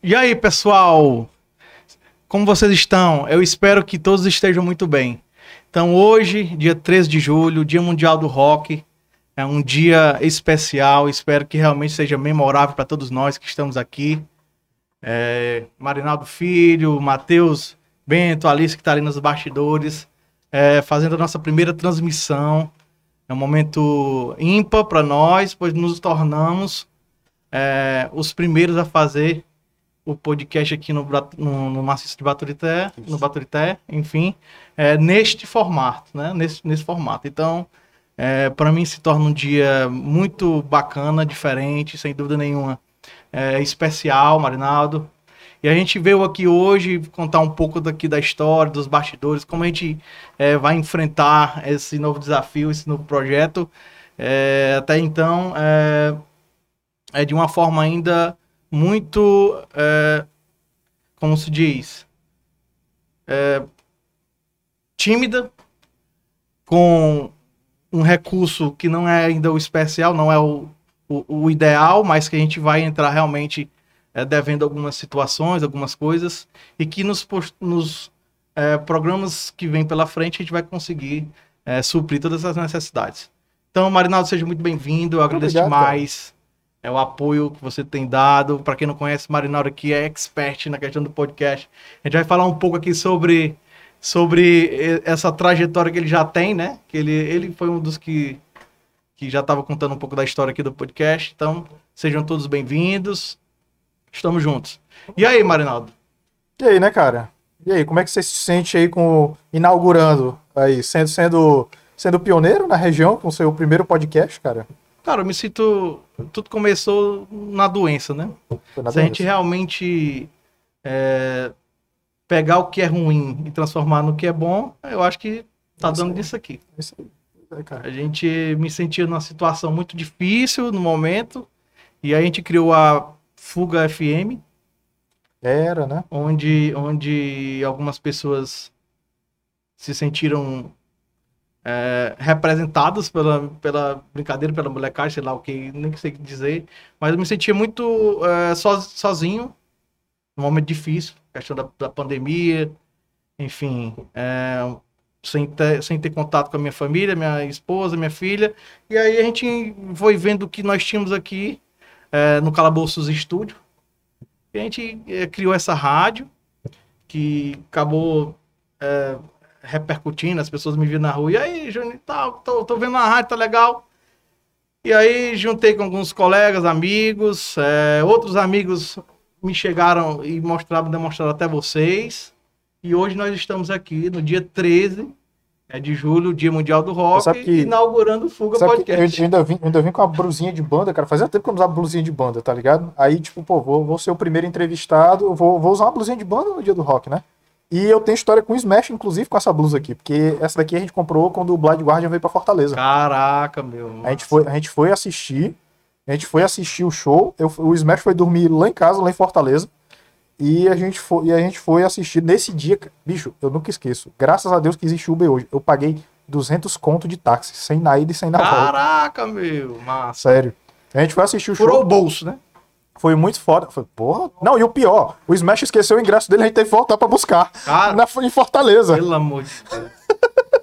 E aí, pessoal? Como vocês estão? Eu espero que todos estejam muito bem. Então, hoje, dia 13 de julho, Dia Mundial do Rock, é um dia especial. Espero que realmente seja memorável para todos nós que estamos aqui. É, Marinaldo Filho, Matheus Bento, Alice que está ali nos bastidores, é, fazendo a nossa primeira transmissão. É um momento ímpar para nós, pois nos tornamos é, os primeiros a fazer o podcast aqui no, no, no Maciço de Baturité, Isso. no Baturité, enfim, é, neste formato, né? Nesse, nesse formato. Então, é, para mim se torna um dia muito bacana, diferente, sem dúvida nenhuma, é, especial, Marinaldo. E a gente veio aqui hoje contar um pouco daqui da história, dos bastidores, como a gente é, vai enfrentar esse novo desafio, esse novo projeto. É, até então, é, é de uma forma ainda muito, é, como se diz, é, tímida, com um recurso que não é ainda o especial, não é o, o, o ideal, mas que a gente vai entrar realmente é, devendo algumas situações, algumas coisas, e que nos, nos é, programas que vem pela frente a gente vai conseguir é, suprir todas as necessidades. Então, Marinaldo, seja muito bem-vindo, eu agradeço Obrigado, demais é o apoio que você tem dado. Para quem não conhece, Marinaldo aqui é expert na questão do podcast. A gente vai falar um pouco aqui sobre, sobre essa trajetória que ele já tem, né? Que ele, ele foi um dos que, que já estava contando um pouco da história aqui do podcast. Então, sejam todos bem-vindos. Estamos juntos. E aí, Marinaldo? E aí, né, cara? E aí, como é que você se sente aí com inaugurando aí, sendo sendo sendo pioneiro na região com o seu primeiro podcast, cara? Cara, eu me sinto. Tudo começou na doença, né? Se doença. a gente realmente é, pegar o que é ruim e transformar no que é bom, eu acho que tá dando disso aqui. Isso aí. É, a gente me sentia numa situação muito difícil no momento, e a gente criou a Fuga FM. Era, né? Onde, onde algumas pessoas se sentiram é, representados pela, pela brincadeira, pela molecagem, sei lá o que, nem sei dizer. Mas eu me sentia muito é, so, sozinho, num momento difícil, questão da, da pandemia, enfim, é, sem, ter, sem ter contato com a minha família, minha esposa, minha filha. E aí a gente foi vendo o que nós tínhamos aqui é, no Calabouços Estúdio. E a gente é, criou essa rádio, que acabou é, repercutindo, as pessoas me viram na rua. E aí, Juninho, tá, tô, tô vendo a rádio, tá legal. E aí juntei com alguns colegas, amigos, é, outros amigos me chegaram e mostraram, demonstraram até vocês. E hoje nós estamos aqui no dia 13 é de julho, Dia Mundial do Rock, que, inaugurando o Fuga Podcast. Eu ainda, vim, ainda vim com a blusinha de banda, cara. Fazia tempo que eu não usava blusinha de banda, tá ligado? Aí, tipo, pô, vou, vou ser o primeiro entrevistado, vou, vou usar uma blusinha de banda no dia do rock, né? E eu tenho história com o Smash, inclusive, com essa blusa aqui, porque essa daqui a gente comprou quando o Blind Guardian veio pra Fortaleza. Caraca, meu. A gente, foi, a gente foi assistir, a gente foi assistir o show, eu, o Smash foi dormir lá em casa, lá em Fortaleza, e a gente foi, e a gente foi assistir nesse dia, bicho, eu nunca esqueço, graças a Deus que existe Uber hoje, eu paguei 200 conto de táxi, sem na ida e sem na volta. Caraca, meu, massa. Sério. A gente foi assistir o Furou show. Furou o bolso, né? Foi muito foda. Foi, porra. Não, e o pior, o Smash esqueceu o ingresso dele, a gente teve que voltar pra buscar. Cara, na, em Fortaleza. Pelo amor de Deus.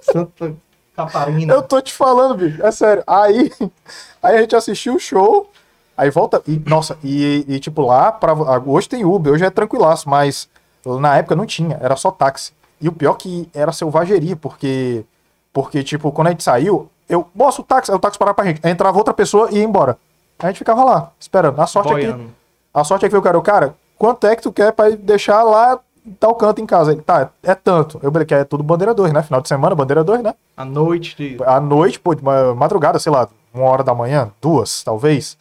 Santa Catarina. Eu tô te falando, bicho. É sério. Aí, aí a gente assistiu o show. Aí volta. E, nossa, e, e tipo lá, pra, hoje tem Uber, hoje é tranquilaço, mas na época não tinha, era só táxi. E o pior que era selvageria, porque, porque tipo, quando a gente saiu, eu, moço, o táxi, aí o táxi parava pra gente. Aí entrava outra pessoa e ia embora. A gente ficava lá, esperando. A sorte Boiando. é que. A sorte é que veio o cara, cara, quanto é que tu quer pra deixar lá tal canto em casa? Ele, tá, é tanto. Eu falei que é tudo bandeira 2, né? Final de semana, bandeira 2, né? À noite. De... À noite, pô, madrugada, sei lá, uma hora da manhã, duas, talvez.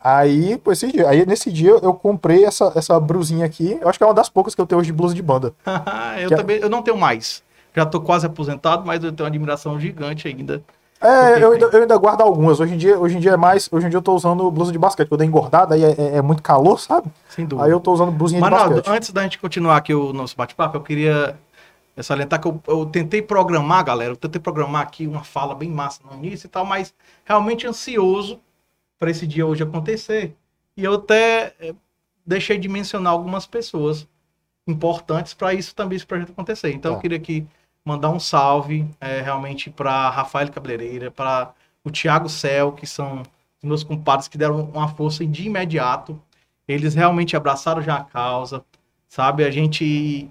Aí, pô, esse dia, aí nesse dia eu comprei essa, essa brusinha aqui. Eu acho que é uma das poucas que eu tenho hoje de blusa de banda. eu é também, é... eu não tenho mais. Já tô quase aposentado, mas eu tenho uma admiração gigante ainda é, eu ainda, eu ainda, guardo algumas. Hoje em dia, hoje em dia é mais. Hoje em dia eu tô usando blusa de basquete, quando é engordada, aí é, é, é, muito calor, sabe? Sem dúvida. Aí eu tô usando blusinha de basquete. antes da gente continuar aqui o nosso bate-papo, eu queria salientar que eu, eu, tentei programar, galera. Eu tentei programar aqui uma fala bem massa no início e tal, mas realmente ansioso para esse dia hoje acontecer. E eu até eh, deixei de mencionar algumas pessoas importantes para isso também esse projeto acontecer. Então Tá. eu queria aqui mandar um salve é, realmente para Rafael Cabeleireira, para o Thiago Cel, que são meus compadres que deram uma força de imediato. Eles realmente abraçaram já a causa, sabe? A gente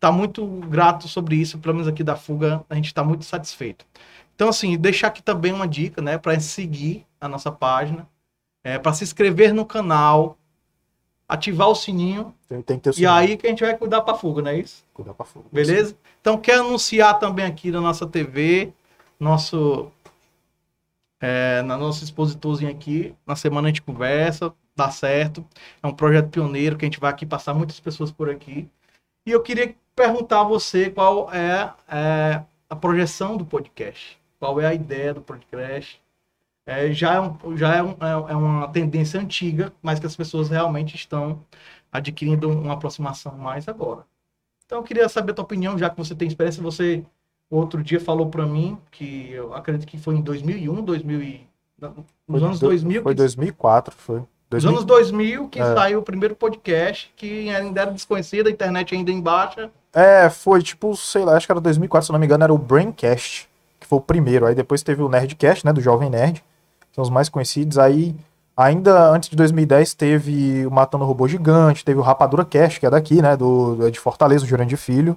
tá muito grato sobre isso, pelo menos aqui da Fuga, a gente tá muito satisfeito. Então, assim, deixar aqui também uma dica, né, para seguir a nossa página, é, para se inscrever no canal, ativar o sininho, Tem, tem que ter o e sininho. aí que a gente vai cuidar pra Fuga, não é isso? Cuidar pra fogo. Beleza? Então, quer anunciar também aqui na nossa TV, nosso. É, na nosso expositorzinho aqui. Na semana a gente conversa, dá certo. É um projeto pioneiro que a gente vai aqui passar muitas pessoas por aqui. E eu queria perguntar a você qual é, é, a projeção do podcast. Qual é a ideia do podcast? É, já é, um, já é, um- é- é uma tendência antiga, mas que as pessoas realmente estão adquirindo uma aproximação mais agora. Então eu queria saber a tua opinião, já que você tem experiência. Você outro dia falou para mim que eu acredito que foi em 2001, 2000 e, nos Foi anos do- 2000, Foi que, 2004, foi. nos 2000, anos 2000 que É. saiu o primeiro podcast, que ainda era desconhecido, a internet ainda em baixa. É, foi tipo, sei lá, acho que era 2004, se não me engano, era o Braincast, que foi o primeiro. Aí depois teve o Nerdcast, né, do Jovem Nerd, são os mais conhecidos. Aí, ainda antes de 2010, teve o Matando Robô Gigante, teve o Rapadura Cast, que é daqui, né, do, é de Fortaleza, o Jurandir Filho.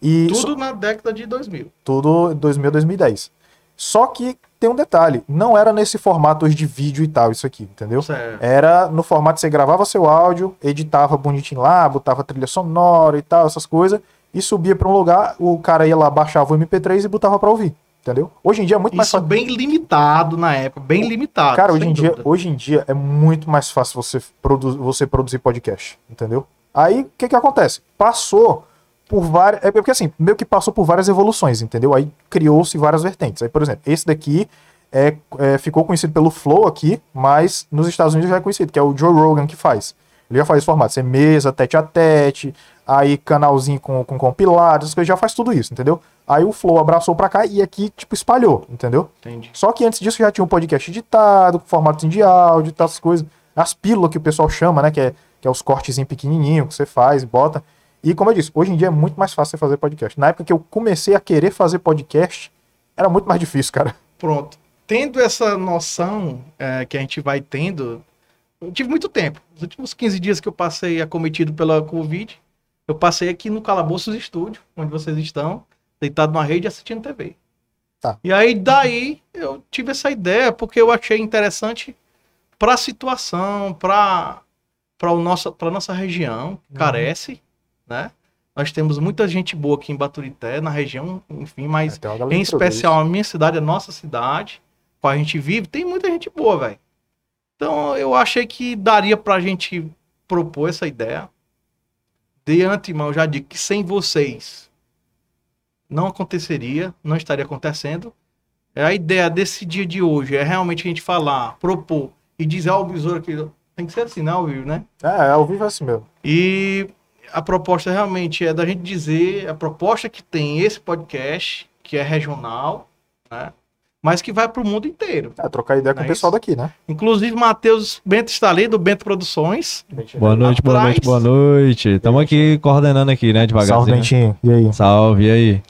E Tudo na década de 2000. tudo 2000 a 2010. Só que tem um detalhe, não era nesse formato hoje de vídeo e tal, isso aqui, entendeu? Certo. Era no formato que você gravava seu áudio, editava bonitinho lá, botava trilha sonora e tal, essas coisas, e subia pra um lugar, o cara ia lá, baixava o MP3 e botava pra ouvir, entendeu? Hoje em dia é muito mais Isso fácil. bem limitado na época, bem limitado. Cara, hoje em, dia, hoje em dia é muito mais fácil você, produ você produzir podcast, entendeu? Aí, o que que acontece? Passou por várias... É porque, assim, meio que passou por várias evoluções, entendeu? Aí criou-se várias vertentes. Aí, por exemplo, esse daqui é, é, ficou conhecido pelo Flow aqui, mas nos Estados Unidos já é conhecido, que é o Joe Rogan que faz. Ele já faz esse formato, você mesa, tete a tete, aí canalzinho com, com compilados, coisas, já faz tudo isso, entendeu? Aí o Flow abraçou pra cá e aqui, tipo, espalhou, entendeu? Entendi. Só que antes disso já tinha um podcast editado, com formato de áudio e tal, essas coisas. As pílulas que o pessoal chama, né? Que é, que é os cortezinhos pequenininhos que você faz bota. E como eu disse, hoje em dia é muito mais fácil você fazer podcast. Na época que eu comecei a querer fazer podcast, era muito mais difícil, cara. Pronto. Tendo essa noção é, que a gente vai tendo, eu tive muito tempo. Os últimos 15 dias que eu passei acometido pela Covid, eu passei aqui no Calabouços Estúdio, onde vocês estão, deitado numa rede assistindo TV. Tá. E aí, daí, eu tive essa ideia, porque eu achei interessante para a situação, para a nossa, pra nossa região, que Uhum. carece, né? Nós temos muita gente boa aqui em Baturité, na região, enfim, mas galera em especial a minha cidade, a nossa cidade, qual a gente vive, tem muita gente boa, velho. Então eu achei que daria pra gente propor essa ideia. De antemão, já digo que sem vocês não aconteceria, não estaria acontecendo. É A ideia desse dia de hoje é realmente a gente falar, propor e dizer ao besouro que tem que ser assim, não, viu, né? É, ao vivo é assim mesmo. E a proposta realmente é da gente dizer a proposta que tem esse podcast, que é regional, né? Mas que vai para o mundo inteiro. É, trocar ideia com Não o é pessoal isso? daqui, né? Inclusive, Matheus Bento está ali, do Bento Produções. Boa noite, boa noite, boa noite. Estamos aqui coordenando aqui, né, Salve, devagarzinho. né? E aí? Salve, e aí?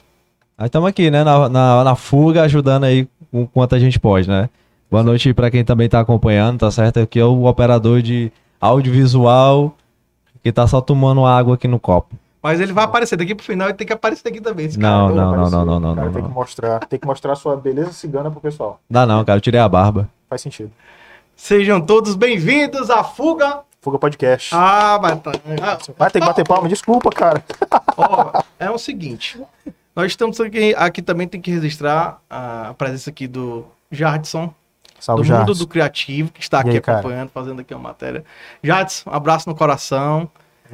Aí estamos aqui, né, na, na, na fuga, ajudando aí com quanto a gente pode, né? Boa noite para quem também tá acompanhando, tá certo? Aqui é o operador de audiovisual que tá só tomando água aqui no copo. Mas ele vai aparecer daqui pro final e tem que aparecer aqui também. Esse Não, cara. não, não, não, não, não, Cara, não, Tem que não. mostrar, tem que mostrar a sua beleza cigana pro pessoal. Dá não, cara, eu tirei a barba. Faz sentido. Sejam todos bem-vindos à Fuga. Fuga Podcast. Ah, mas tá. Ah, Vai ter que bater palma, desculpa, cara. Ó, é o seguinte. Nós estamos aqui, aqui também tem que registrar a presença aqui do Jardson, Salve, do mundo do criativo, que está aqui aí, cara? acompanhando, fazendo aqui uma matéria. Jadson, um abraço no coração.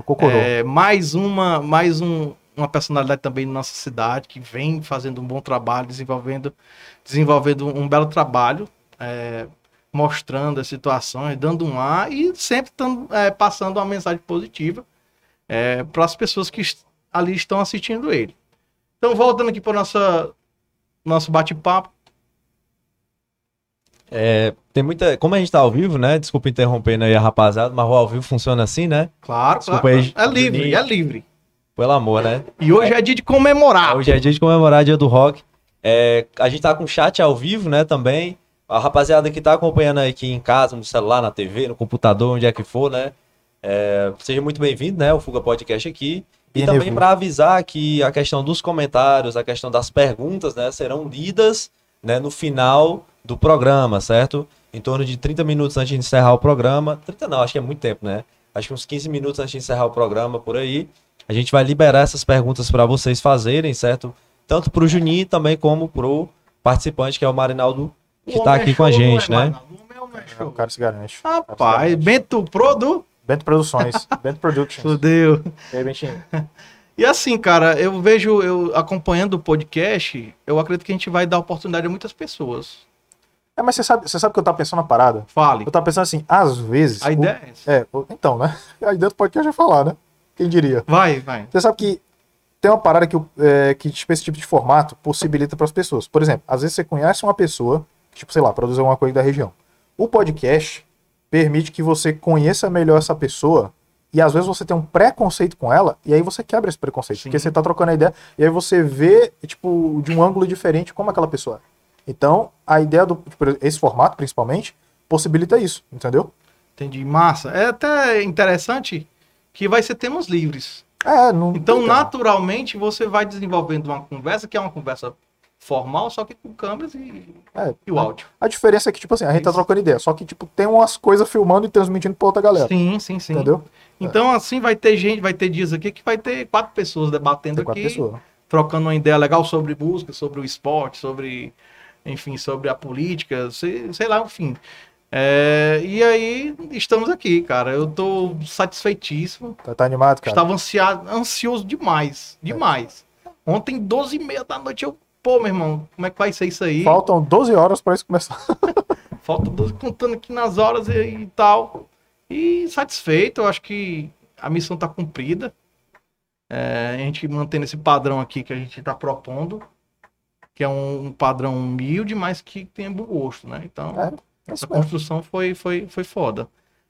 O. É, mais uma, mais um, uma personalidade também na nossa cidade que vem fazendo um bom trabalho, desenvolvendo, desenvolvendo um belo trabalho, é, mostrando as situações, dando um ar e sempre tando, é, passando uma mensagem positiva para as pessoas que ali estão assistindo ele. Então, voltando aqui para nossa nosso bate-papo. É, tem muita. Como a gente tá ao vivo, né? Desculpa interrompendo aí a rapaziada, mas o ao vivo funciona assim, né? Claro, Desculpa claro. aí, É livre, Juninho. é livre. Pelo amor, né? E hoje é dia de comemorar. Hoje é dia de comemorar dia do rock. É, a gente tá com chat ao vivo, né, também. A rapaziada que tá acompanhando aqui em casa, no celular, na TV, no computador, onde é que for, né? É, seja muito bem-vindo, né? O Fuga Podcast aqui. E Bem também para avisar que a questão dos comentários, a questão das perguntas, né, serão lidas né, no final do programa, certo? Em torno de 30 minutos antes de encerrar o programa. 30 não, acho que é muito tempo, né? Acho que uns 15 minutos antes de encerrar o programa, por aí. A gente vai liberar essas perguntas para vocês fazerem, certo? Tanto para o Juninho também como para o participante, que é o Marinaldo, que O está homem aqui é com a gente, não é, né? Marinaldo? O é um É, o cara se garante. Rapaz, Bento Produ. Bento Produções, Bento Productions. Fudeu. E aí, Bentinho? E assim, cara, eu vejo, eu acompanhando o podcast, eu acredito que a gente vai dar oportunidade a muitas pessoas. É, mas você sabe, você sabe que eu tava pensando na parada? Fale. Eu tava pensando assim, às vezes. A o- ideia é essa. É, o- então, né? Aí dentro do podcast já falar, né? Quem diria? Vai, vai. Você sabe que tem uma parada que, é, que tipo, esse tipo de formato possibilita para as pessoas. Por exemplo, às vezes você conhece uma pessoa, tipo, sei lá, produz alguma coisa da região. O podcast permite que você conheça melhor essa pessoa e às vezes você tem um preconceito com ela e aí você quebra esse preconceito. Sim. Porque você tá trocando a ideia e aí você vê, tipo, de um ângulo diferente como aquela pessoa é. Então, a ideia do esse formato, principalmente, possibilita isso, entendeu? Entendi. Massa. É até interessante que vai ser temas livres. É, não. Então, não- naturalmente, você vai desenvolvendo uma conversa que é uma conversa formal, só que com câmeras e, É, e o áudio. A diferença é que, tipo assim, a gente tá Isso. trocando ideia, só que, tipo, tem umas coisas filmando e transmitindo pra outra galera. Sim, sim, sim. Entendeu? Então, assim, vai ter gente, vai ter dias aqui que vai ter quatro pessoas debatendo Tem quatro aqui, pessoas. trocando uma ideia legal sobre música, sobre o esporte, sobre, enfim, sobre a política, sei, sei lá, enfim. É, e aí, estamos aqui, cara. Eu tô satisfeitíssimo. Tá, tá animado, cara? Estava ansiado, ansioso demais, demais. Ontem, 12 e meia da noite, eu, pô, meu irmão, como é que vai ser isso aí? Faltam 12 horas pra isso começar. Falta 12, contando aqui nas horas e, e tal. E satisfeito, eu acho que a missão está cumprida. É, a gente mantendo esse padrão aqui que a gente está propondo, que é um, padrão humilde, mas que tem bom gosto, né? Então, É, essa Isso mesmo. construção foi, foi, foi foda.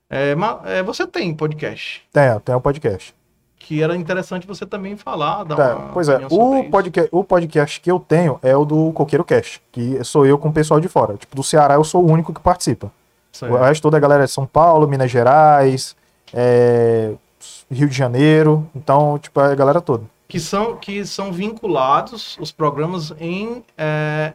É, é, você tem podcast, Tem, tem um podcast. que era interessante você também falar. Dar Tá, pois é, o isso. podcast, o podcast que eu tenho é o do Coqueiro Cast, que sou eu com o pessoal de fora. Tipo, do Ceará eu sou o único que participa. Certo. O resto toda a galera é São Paulo, Minas Gerais, é, Rio de Janeiro. Então, tipo, é a galera toda. Que são, que são vinculados os programas em é,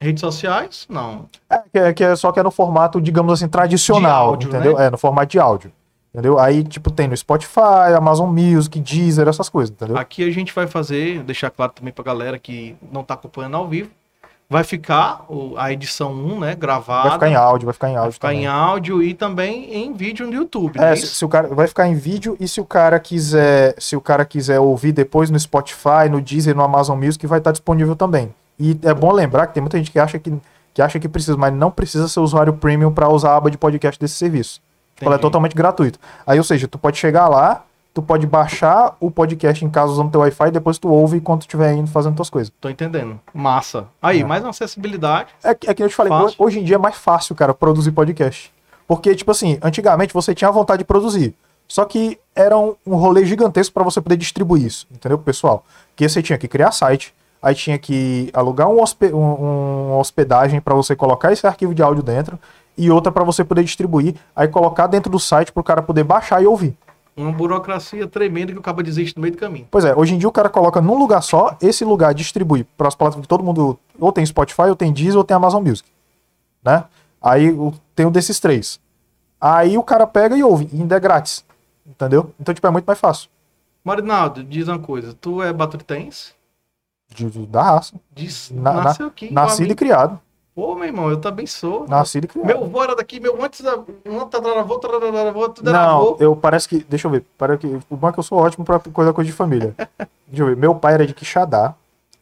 redes sociais? Não. É, que é, que é só que é no formato, digamos assim, tradicional, áudio, entendeu? né? É, no formato de áudio. Entendeu? Aí, tipo, tem no Spotify, Amazon Music, Deezer, essas coisas, entendeu? Aqui a gente vai fazer, deixar claro também pra galera que não tá acompanhando ao vivo, vai ficar o- a edição 1, né, gravada. Vai ficar em áudio, vai ficar em vai áudio ficar também. em áudio e também em vídeo no YouTube. É, é se, se o cara vai ficar em vídeo e se o cara quiser, se o cara quiser ouvir depois no Spotify, no Deezer, no Amazon Music, vai estar disponível também. E é bom lembrar que tem muita gente que acha que, que acha que precisa, mas não precisa ser usuário premium para usar a aba de podcast desse serviço. Ela é totalmente gratuito. Aí, ou seja, tu pode chegar lá, tu pode baixar o podcast em casa usando teu Wi-Fi e depois tu ouve enquanto tu estiver indo fazendo tuas coisas. Tô entendendo. Massa. Aí, É. mais uma acessibilidade. É, que- é que eu te falei, Fácil. hoje- em dia é mais fácil, cara, produzir podcast. Porque, tipo assim, antigamente você tinha vontade de produzir. Só que era um, um rolê gigantesco para você poder distribuir isso, entendeu, pessoal? Que você tinha que criar site, aí tinha que alugar um hospe- um- uma hospedagem para você colocar esse arquivo de áudio dentro e outra para você poder distribuir, aí colocar dentro do site pro cara poder baixar e ouvir. Uma burocracia tremenda que o cabo desiste no meio do caminho. Pois é, hoje em dia o cara coloca num lugar só, esse lugar distribui para as plataformas que todo mundo ou tem Spotify, ou tem Deezer, ou tem Amazon Music, né? Aí tem um desses três. Aí o cara pega e ouve, e ainda é grátis, entendeu? Então, tipo, é muito mais fácil. Marinaldo, diz uma coisa. Tu é batutense? De- de- da raça. Diz, Na- na- nasceu aqui. Nascido e criado. Pô, meu irmão, eu também sou. Nascido e criado. Meu avô era daqui, meu antes da. Tataravô, tataravô, tudo era Não, avô. eu parece que. Deixa eu ver. Para que, o bom é que eu sou ótimo pra coisa coisa de família. deixa eu ver. Meu pai era de Quixadá.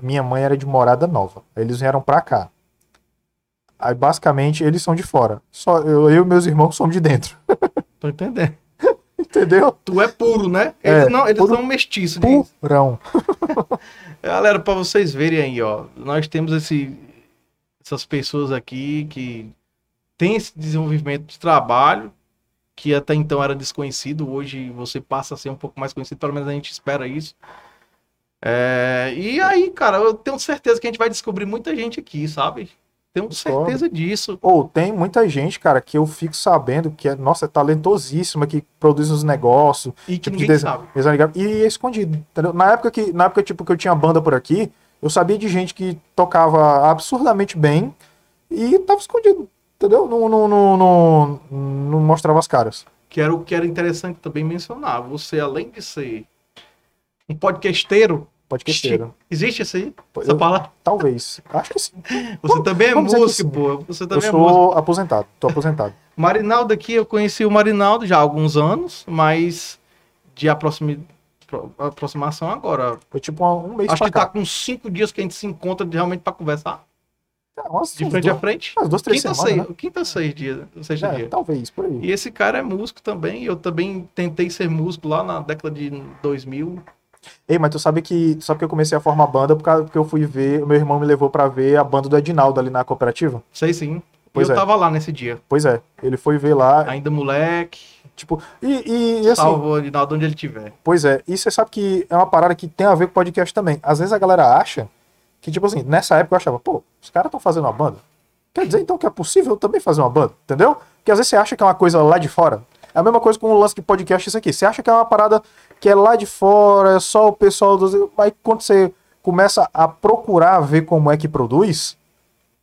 Minha mãe era de Morada Nova. Aí Eles vieram pra cá. Aí basicamente eles são de fora. Só eu, eu e meus irmãos somos de dentro. Tô entendendo. Entendeu? Tu é puro, né? É, Eles não, eles puro- são mestiços. diz. Purão. Galera, pra vocês verem aí, ó. Nós temos esse, essas pessoas aqui que têm esse desenvolvimento de trabalho que até então era desconhecido, hoje você passa a ser um pouco mais conhecido, pelo menos a gente espera isso. É, e aí, cara, eu tenho certeza que a gente vai descobrir muita gente aqui, sabe? Tenho certeza disso. Ou tem muita gente, cara, que eu fico sabendo que é, nossa, é talentosíssima, que produz uns negócios, E que tipo de ninguém desenho, sabe. e é escondido. entendeu? Na época que, na época tipo que eu tinha banda por aqui, eu sabia de gente que tocava absurdamente bem e tava escondido, entendeu? Não, não, não, não, não mostrava as caras. Que era o que era interessante também mencionar. Você, além de ser um podcasteiro, Pode questeiro. existe esse aí? Essa eu- palavra? Talvez. Acho que sim. Você também é músico, pô. Você Eu também é músico. sou aposentado. Tô aposentado. Marinaldo aqui, eu conheci o Marinaldo já há alguns anos, mas de pro- aproximação agora. Foi tipo um, mês Acho que tá cá. com cinco dias que a gente se encontra realmente pra conversar. Umas- De frente a dois- frente. umas duas, três Quinta, semanas, seis, né? quinta, seis dias. Seis É, dias. talvez, por aí. E esse cara é músico também. Eu também tentei ser músico lá na década de 2000. Ei, mas tu sabe que, tu sabe que eu comecei a formar banda por causa porque eu fui ver, o meu irmão me levou pra ver a banda do Edinaldo ali na cooperativa. Sei sim. Pois eu é. tava lá nesse dia. Pois é, ele foi ver lá, Ainda moleque. tipo, e, e, e assim, Salvo o Rinaldo onde ele estiver. pois é, e você sabe que é uma parada que tem a ver com podcast também. Às vezes a galera acha que, tipo assim, nessa época eu achava, pô, os caras estão fazendo uma banda. Quer dizer então que é possível também fazer uma banda, entendeu? Porque às vezes você acha que é uma coisa lá de fora. É a mesma coisa com o lance de podcast isso aqui. Você acha que é uma parada que é lá de fora, é só o pessoal dos. Aí quando você começa a procurar ver como é que produz,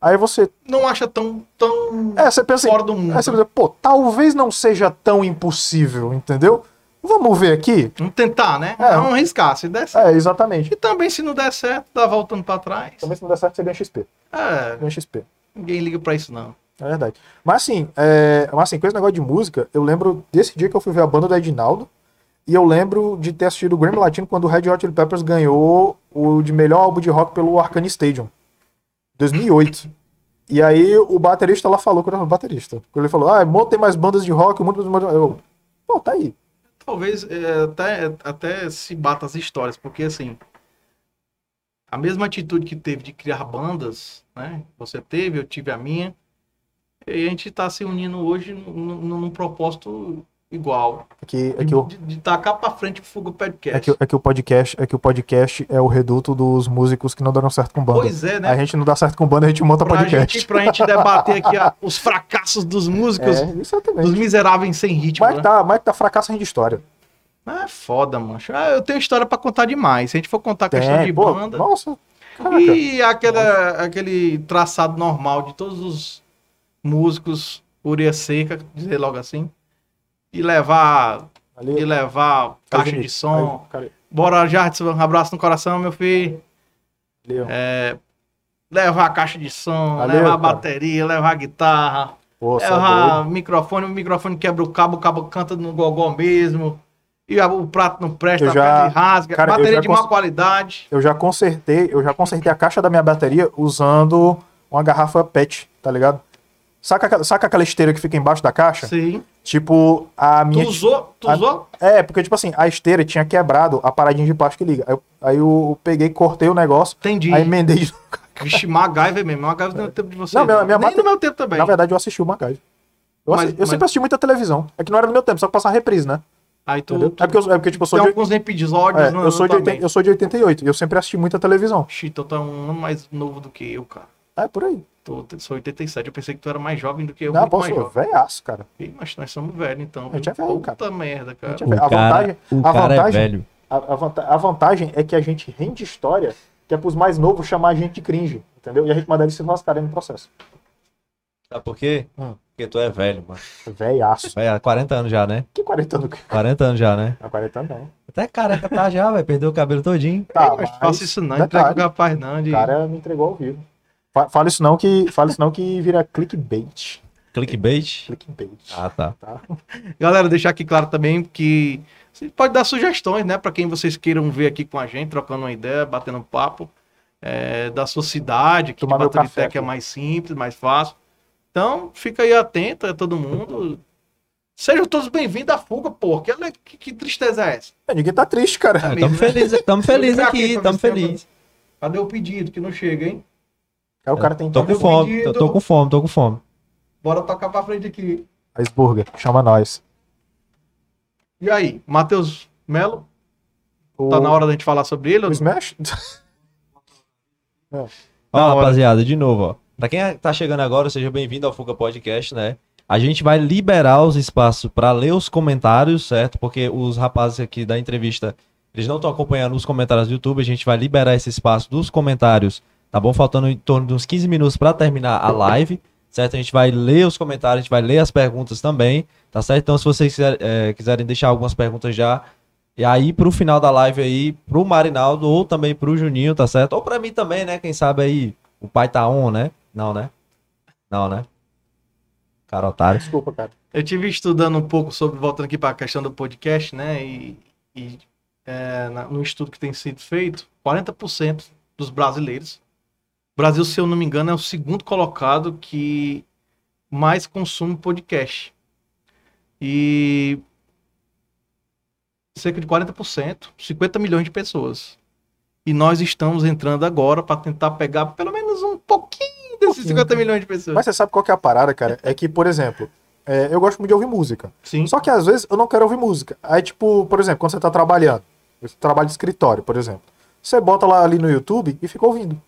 aí você. Não acha tão, tão É, você pensa assim, fora do mundo. Aí você pensa, pô, talvez não seja tão impossível, entendeu? Vamos ver aqui? Vamos tentar, né? É. Vamos arriscar. Se der certo. É, exatamente. E também, se não der certo, tá voltando pra trás. Também se não der certo, você ganha XP. É, Ganha XP. ninguém liga pra isso, não. É verdade. Mas assim, é... Mas, assim, com esse negócio de música, eu lembro desse dia que eu fui ver a banda do Edinaldo. E eu lembro de ter assistido o Grammy Latino quando o Red Hot Chili Peppers ganhou o de melhor álbum de rock pelo Arcane Stadium. 2008. E aí o baterista lá falou, eu era baterista. Quando ele falou, ah, montem mais bandas de rock, muito mais... Eu, pô, tá aí. Talvez é, até, até se bata as histórias, porque assim. A mesma atitude que teve de criar bandas, né? Você teve, eu tive a minha. E a gente tá se unindo hoje num- num propósito igual. É que, é que o... De, de tacar pra frente o Fuga Podcast. É que, é que o podcast é que o podcast é o reduto dos músicos que não deram certo com banda. Pois é, né? A gente não dá certo com banda, a gente monta pra, podcast. gente, pra gente debater aqui a- os fracassos dos músicos, É, dos exatamente. miseráveis sem ritmo. Mas né? tá, mas tá fracasso de história. É foda, mancho. Ah, eu tenho história pra contar demais. Se a gente for contar a questão de pô, banda. Nossa, caraca. E aquela, aquele traçado normal de todos os músicos, ureia seca, dizer logo assim. E levar, Ali, e levar caixa Aí, de som. cara, Bora, Jardson, um abraço no coração, meu filho. ó. É, levar a caixa de som, Valeu, levar a cara. bateria, levar a guitarra, cê é levar o microfone, o microfone quebra o cabo, o cabo canta no gogó mesmo. E a- o prato não presta, Eu a já- pele rasga, cara, bateria de má qualidade. Eu já consertei, eu já consertei a caixa da minha bateria usando uma garrafa PET, tá ligado? Saca, aquela- saca aquela esteira que fica embaixo da caixa? Sim. Tipo, a Tu minha. usou? Tu a- usou? É, porque, tipo assim, a esteira tinha quebrado a paradinha de plástico que liga. Aí eu, aí eu peguei, cortei o negócio, Entendi. aí emendei de Vixe, MacGyver mesmo. MacGyver não é tempo de você. Não, minha- minha Nem no meu tempo também. Na verdade, eu assisti o MacGyver. Eu, Mas- eu mas- sempre assisti muita televisão. É que não era do meu tempo, só que passar reprise, né? Aí tu, tu É porque, eu, é porque tipo, eu sou tem de, alguns episódios é, no, eu, sou de no 80, eu sou de 88 e eu sempre assisti muita televisão. Shit, tu tá um ano mais novo do que eu, cara. É, por aí. Tô, sou 87, eu pensei que tu era mais jovem do que eu, não, posso, mais jovem. velhaço, cara. Ih, mas nós somos velhos, então. A gente é velho, Puta merda, cara. gente é O A cara, vantagem- o a cara é vantagem- velho. A, a vanta- a vantagem é que a gente rende história que é pros mais novos chamar a gente de cringe, entendeu? E a gente manda eles se lascarem no processo. Sabe por quê? Hum. Porque tu é velho, mano. Velhaço. Vai há 40 anos já, né? Que 40 anos? 40 anos já, né? Há 40 anos não. Até careca tá já, vai perder o cabelo todinho. Tá, Ei, mas faça isso não, detalhe, entrega o rapaz não. De... O cara me entregou ao vivo. Fa- Fala isso não que, fala isso não que vira clickbait. Clickbait. Clickbait. Ah, tá. Tá? Galera, deixar aqui claro também que você pode dar sugestões, né? Pra quem vocês queiram ver aqui com a gente, trocando uma ideia, batendo um papo. é, da sua cidade, que Tomar de Baturité café que é mais simples, mais fácil. Então, fica aí atento a todo mundo. Sejam todos bem-vindos à fuga, pô. Que, que, que tristeza é essa? É, Ninguém tá triste, cara. É Tamo mesmo, né? feliz, tamo feliz Pra quê? aqui, Pra tamo ver se tem feliz. Cadê o pedido que não chega, hein? Aí o cara tem Tô com fome, tô, tô com fome, tô com fome. Bora tocar pra frente aqui. Iceburger, chama nós. E aí, Matheus Melo? O, Tá na hora da gente falar sobre ele? o? Smash? Ó, Da hora. rapaziada, de novo, ó. Pra quem tá chegando agora, seja bem-vindo ao Fuga Podcast, né? A gente vai liberar os espaços pra ler os comentários, certo? Porque os rapazes aqui da entrevista, eles não estão acompanhando os comentários do YouTube, a gente vai liberar esse espaço dos comentários, tá bom? Faltando em torno de uns 15 minutos pra terminar a live, certo? A gente vai ler os comentários, a gente vai ler as perguntas também, tá certo? Então, se vocês quiser- eh, quiserem deixar algumas perguntas já, e aí, pro final da live aí, pro Marinaldo ou também pro Juninho, tá certo? Ou pra mim também, né? Quem sabe aí, o pai tá on, né? Não, né? Não, né? Cara otário. Desculpa, cara. Eu tive estudando um pouco sobre, voltando aqui para a questão do podcast, né? E, e, é, no estudo que tem sido feito, 40% dos brasileiros. O Brasil, se eu não me engano, é o segundo colocado que mais consome podcast. E cerca de 40%, 50 milhões de pessoas. E nós estamos entrando agora para tentar pegar pelo menos um pouquinho desses Pouquinho, 50 cara. milhões de pessoas. Mas você sabe qual que é a parada, cara? É que, por exemplo, é, eu gosto muito de ouvir música. Sim. Só que às vezes eu não quero ouvir música. Aí, tipo, por exemplo, quando você tá trabalhando, você trabalha de escritório, por exemplo, você bota lá ali no YouTube e fica ouvindo.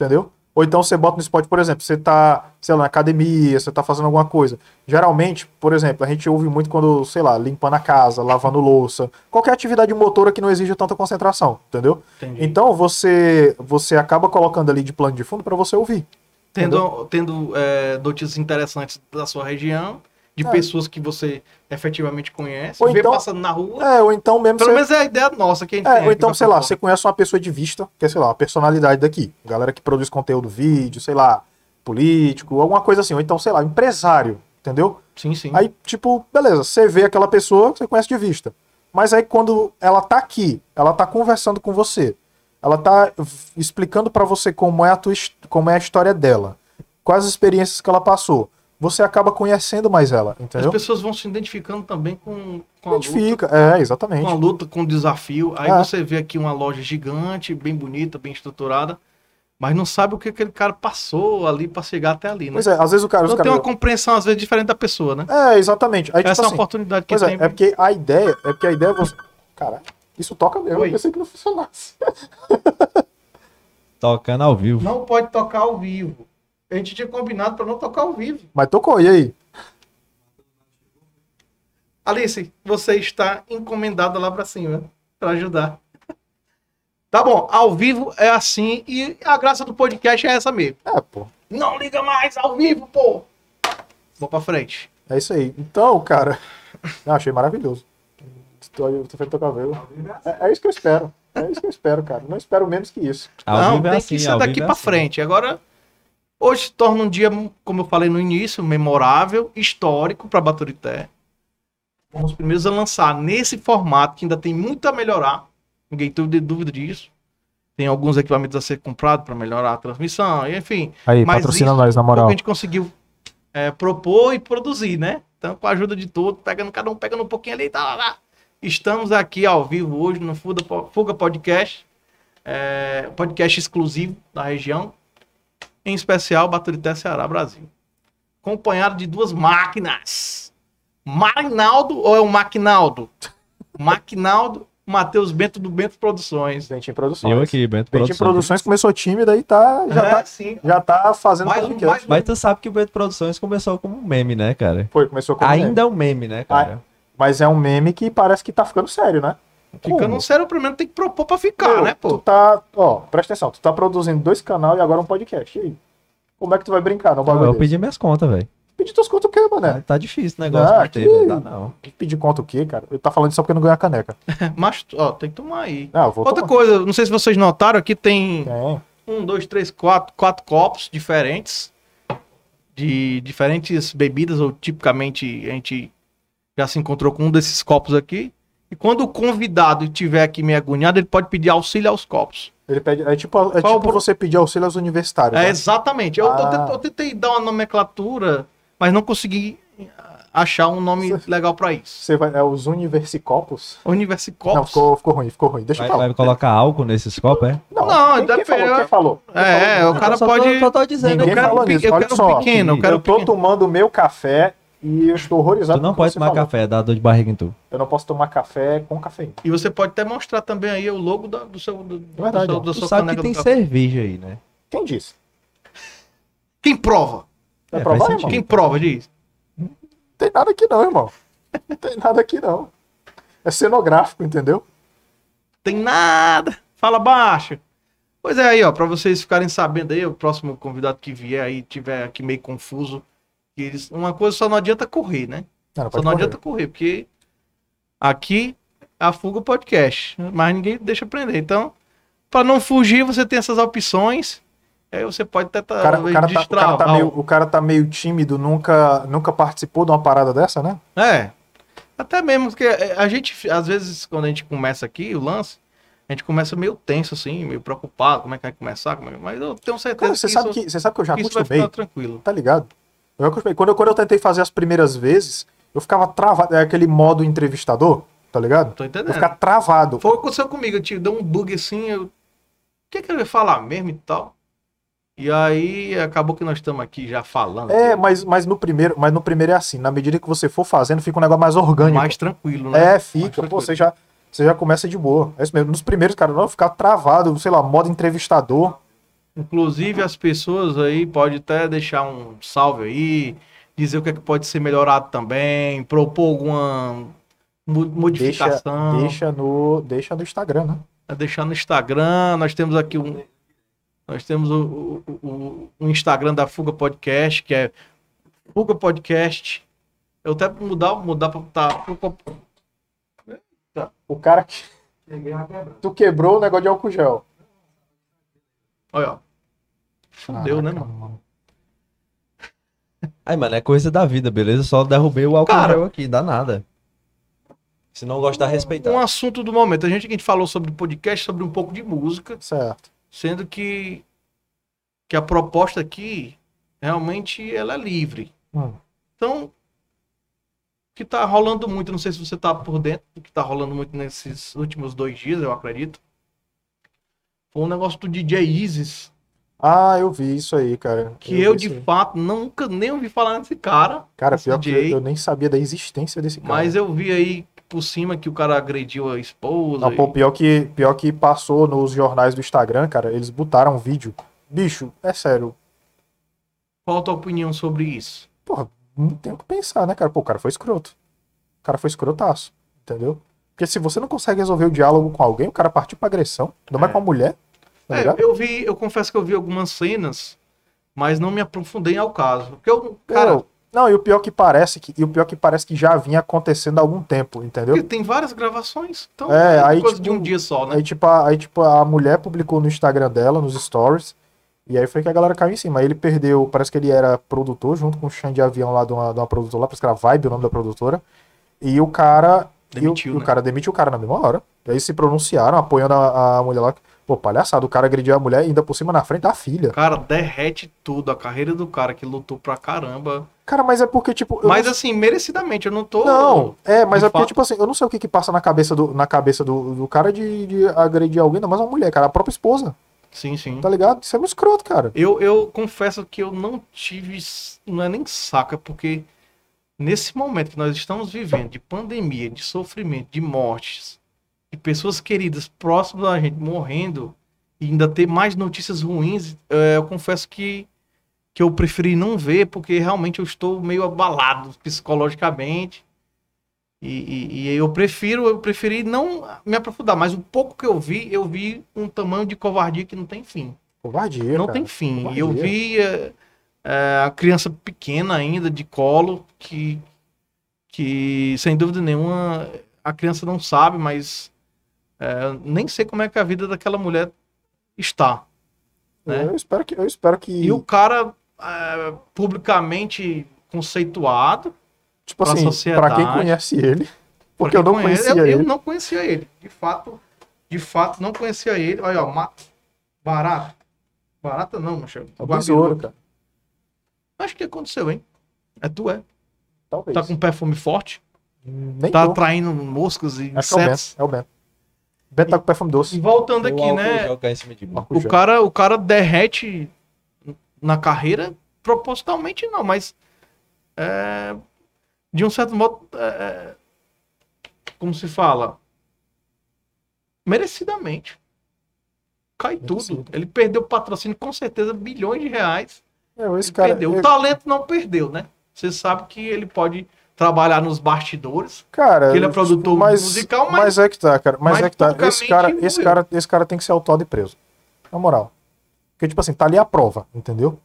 Entendeu? Ou então você bota no Spotify, por exemplo, você tá, sei lá, na academia, você tá fazendo alguma coisa. Geralmente, por exemplo, a gente ouve muito quando, sei lá, limpando a casa, lavando louça, qualquer atividade motora que não exija tanta concentração, entendeu? Entendi. Então você você acaba colocando ali de plano de fundo para você ouvir. tendo, tendo é, notícias interessantes da sua região, de É. pessoas que você efetivamente conhece, Ou vê então- passando na rua. É, ou então mesmo Pelo você- menos é a ideia nossa que a gente É, tem ou então, sei lá, você conhece uma pessoa de vista, que é, sei lá, uma personalidade daqui. Galera que produz conteúdo vídeo, sei lá, político, alguma coisa assim. Ou então, sei lá, empresário, entendeu? Sim, sim. Aí, tipo, beleza, você vê aquela pessoa que você conhece de vista. Mas aí quando ela tá aqui, ela tá conversando com você, ela tá explicando pra você como é, a tua, como é a história dela, quais as experiências que ela passou, você acaba conhecendo mais ela, As entendeu? pessoas vão se identificando também com, com, a, luta, Identifica, é, com a exatamente. luta, com o desafio. Aí É. você vê aqui uma loja gigante, bem bonita, bem estruturada, mas não sabe o que aquele cara passou ali pra chegar até ali, né? Pois é, às vezes o cara... Então tem caras- uma compreensão, às vezes, diferente da pessoa, né? É, exatamente. Aí, Essa tipo é uma assim, oportunidade que Pois tem. é, é porque a ideia, é porque a ideia é você. Caralho, isso toca mesmo. Oi. Eu pensei que não funcionasse. Tocando ao vivo. Não pode tocar ao vivo. A gente tinha combinado pra não tocar ao vivo. Mas tocou, e aí? Alice, você está encomendada lá pra cima pra ajudar. Tá bom, ao vivo é assim e a graça do podcast é essa mesmo. É, pô. Não liga mais ao vivo, pô. Vou pra frente. É isso aí. Então, cara. Eu achei maravilhoso. Estou tô feito tocar vivo. É, é isso que eu espero. É isso que eu espero, cara. Não espero menos que isso. Ao não, vivo é tem assim, que ser daqui é pra assim. frente. Agora, hoje se torna um dia, como eu falei no início, memorável, histórico pra Baturité. Fomos os primeiros a lançar nesse formato, que ainda tem muito a melhorar. Ninguém tem dúvida disso. Tem alguns equipamentos a ser comprados para melhorar a transmissão, enfim. Aí, Mas patrocina isso nós, na moral. a gente conseguiu é, propor e produzir, né? Então, com a ajuda de todos, pegando cada um pegando um pouquinho ali, tá lá, lá. Estamos aqui ao vivo hoje no Fuga, Fuga Podcast, é, podcast exclusivo da região, em especial Baturité, Ceará, Brasil. Acompanhado de duas máquinas. Marinaldo ou é o Maquinaldo? Maquinaldo, Matheus Bento do Bento Produções. Ventinho Produções. Eu aqui, Bento Ventinho Produções. Produções começou tímido aí, tá, já, É, tá, sim. já tá fazendo Mais um- mais Mas tu sabe que o Bento Produções começou como um meme, né, cara? Foi, começou com Ainda é um meme, né, cara? Mas é um meme que parece que tá ficando sério, né? Ficando sério, primeiro tem que propor pra ficar, Meu, né, Tu pô? tá, ó, presta atenção, tu tá produzindo dois canais e agora um podcast. E aí? Como é que tu vai brincar no Eu, bagulho? eu pedi minhas contas, velho. Pedir tuas contas o quê, mané? Tá difícil o negócio Ah, de ter, que- velho. Dá não. Pedir conta o quê, cara? Ele tá falando isso só porque não ganha a caneca. Mas, ó, tem que tomar aí. Ah, eu vou Outra tomar. coisa, não sei se vocês notaram, aqui tem Tem. um, dois, três, quatro, quatro copos diferentes de diferentes bebidas, ou tipicamente a gente já se encontrou com um desses copos aqui. E quando o convidado estiver aqui meio agoniado, ele pode pedir auxílio aos copos. Ele pede, é tipo, é Qual tipo pro- você pedir auxílio aos universitários. É, né? exatamente. Eu, eu Ah. tentei, eu tentei dar uma nomenclatura, mas não consegui ah, achar um nome legal pra isso. Você vai, é os Universicopos? Não, Universicopos. ficou, ficou ruim, ficou ruim. Deixa Vai, eu falar. vai colocar álcool nesses copos, é? Não, Não, quem, quem depende- falou? Quem falou? Quem É, falou? o cara só pode. Tô, só tô dizendo. Ninguém eu quero falou pe- nisso. eu quero só, pequeno, eu quero eu tô pequeno. tomando meu café e eu estou horrorizado Tu não pode tomar falou. café, dá dor de barriga em tu. Eu não posso tomar café com cafeína. E você pode até mostrar também aí o logo da- do seu. Do, do Verdade, seu, ó. da Tu sabe que tem do cerveja aí, né? Quem disse? Quem prova? É, provar, sentido. Quem prova disso? Não tem nada aqui não, irmão. Não tem nada aqui não. É cenográfico, entendeu? Tem nada. Fala baixo. Pois é aí, ó, pra vocês ficarem sabendo aí, o próximo convidado que vier aí tiver aqui meio confuso, eles, uma coisa só não adianta correr, né? Não, não Só não correr. adianta correr, porque aqui é a fuga podcast, mas ninguém deixa aprender. Então, pra não fugir, você tem essas opções. Aí você pode até tá, O cara, o, cara tá, o, cara tá meio, o- cara tá meio tímido, nunca, nunca participou de uma parada dessa, né? É. Até mesmo porque a gente, às vezes, quando a gente começa aqui, o lance, a gente começa meio tenso, assim, meio preocupado, como é que vai começar, como é- mas eu tenho certeza Cara, você que, sabe isso, que, você sabe que eu já que isso vai acostumei, ficar tranquilo. tá ligado? Eu. Quando eu, quando eu tentei fazer as primeiras vezes, eu ficava travado. É aquele modo entrevistador, tá ligado? Tô Eu entendendo. ficava travado. Foi o que aconteceu comigo, eu tive deu um bug assim, eu... o que que ele vai falar mesmo e tal? E aí acabou que nós estamos aqui já falando. É, aqui, mas, mas no primeiro, mas no primeiro é assim, na medida que você for fazendo, fica um negócio mais orgânico. mais tranquilo, né? É, fica. Pô, você já, você já começa de boa. É isso mesmo. Nos primeiros, cara, não ficar travado, sei lá, modo entrevistador. Inclusive as pessoas aí podem até deixar um salve aí, dizer o que, é que pode ser melhorado também, propor alguma mo- Deixa, modificação. deixa, no, deixa no Instagram, né? É deixar no Instagram. Nós temos aqui um. Nós temos o, o, o- o Instagram da Fuga Podcast, que é Fuga Podcast. Eu até mudar, mudar pra tá, Fuga- O cara que. Tu quebrou o negócio de álcool gel. Olha, ó. Fudeu, né, mano? Aí, mano, é coisa da vida, beleza? Só derrubei o álcool Cara- aqui, dá nada. Se não gostar, respeitar. Um assunto do momento. A gente, a gente falou sobre podcast, sobre um pouco de música, Certo. sendo que, que a proposta aqui realmente ela é livre. Hum. Então, o que tá rolando muito, não sei se você tá por dentro do que tá rolando muito nesses últimos dois dias, eu acredito. Foi um negócio do DJ Isis, Ah, eu vi isso aí, cara. que eu, vi de isso fato nunca nem ouvi falar nesse cara, Cara, pior que DJ. eu, eu nem sabia da existência desse cara. mas eu vi aí por cima que o cara agrediu a esposa. Não, e- pô, pior que, pior que passou nos jornais do Instagram, cara, eles botaram um vídeo. Bicho, é sério. Qual a tua opinião sobre isso? Porra, não tem o que pensar, né, cara? Pô, o cara foi escroto. O cara foi escrotaço, entendeu? Porque se você não consegue resolver o diálogo com alguém, o cara partiu pra agressão. Mais É. com a mulher, tá É, ligado? eu vi, eu confesso que eu vi algumas cenas, mas não me aprofundei ao caso. Porque eu, cara, Eu- não, e o pior que parece que, e o pior que parece que já vinha acontecendo há algum tempo, entendeu? porque tem várias gravações, então É, é aí, coisa tipo, de um dia só, né? Aí tipo, a, aí, tipo, a mulher publicou no Instagram dela, nos stories, e aí foi que a galera caiu em cima. Aí ele perdeu, parece que ele era produtor, junto com o Xande de avião lá de uma, de uma produtora lá, parece que era Vibe o nome da produtora. E o cara. Demitiu, e o, né? o cara demitiu o cara na mesma hora. E aí se pronunciaram, apoiando a, a mulher lá. Pô, palhaçada, o cara agrediu a mulher ainda por cima na frente da filha. O cara derrete tudo, a carreira do cara que lutou pra caramba. Cara, mas é porque, tipo. Mas não, assim, merecidamente, eu não tô. Não, é, mas é porque, fato. tipo assim, eu não sei o que que passa na cabeça do, na cabeça do, do cara de, de agredir alguém, ainda mais uma mulher, cara, a própria esposa, Sim, sim. tá ligado? Isso é um escroto, cara. Eu, eu confesso que eu não tive. Não é nem saca, porque nesse momento que nós estamos vivendo de pandemia, de sofrimento, de mortes, de pessoas queridas próximas da gente morrendo, e ainda ter mais notícias ruins, eh, eu confesso que, que eu preferi não ver, porque realmente eu estou meio abalado psicologicamente. E, e- e eu prefiro, eu preferi não me aprofundar, mas o pouco que eu vi, eu vi um tamanho de covardia que não tem fim Covardia, não cara. tem fim. Covardia. Eu vi é, a criança pequena ainda, de colo, que, que sem dúvida nenhuma a criança não sabe, mas é, nem sei como é que a vida daquela mulher está. né? Eu espero que. Eu espero que E o cara é, publicamente conceituado, tipo pra assim, pra quem conhece ele. Porque porque eu não conhece- conhecia eu, ele. eu não conhecia ele. De fato, de fato, não conhecia ele. Olha, ó, ma- barata. Barata não, macho. É o besouro, cara. Acho que aconteceu, hein? É tu, é. Talvez. Tá com perfume forte, Nem tá tô. atraindo moscas e Acho que é o Bento. insetos. É o Bento. Bento tá com perfume E doce. voltando O aqui, álcool né? O cara, o cara derrete na carreira propositalmente não, mas é, de um certo modo, é, é, como se fala, merecidamente. Cai Merecido. tudo. Ele perdeu patrocínio com certeza bilhões de reais. É, esse cara. perdeu. é- O talento não perdeu, né? Você sabe que ele pode trabalhar nos bastidores. Cara, que ele é produtor musical, mas- mas é que tá, cara. Mas, mas é que tá. Esse cara, esse cara, esse cara tem que ser autuado e preso. Na moral. Porque tipo assim, tá ali a prova, entendeu?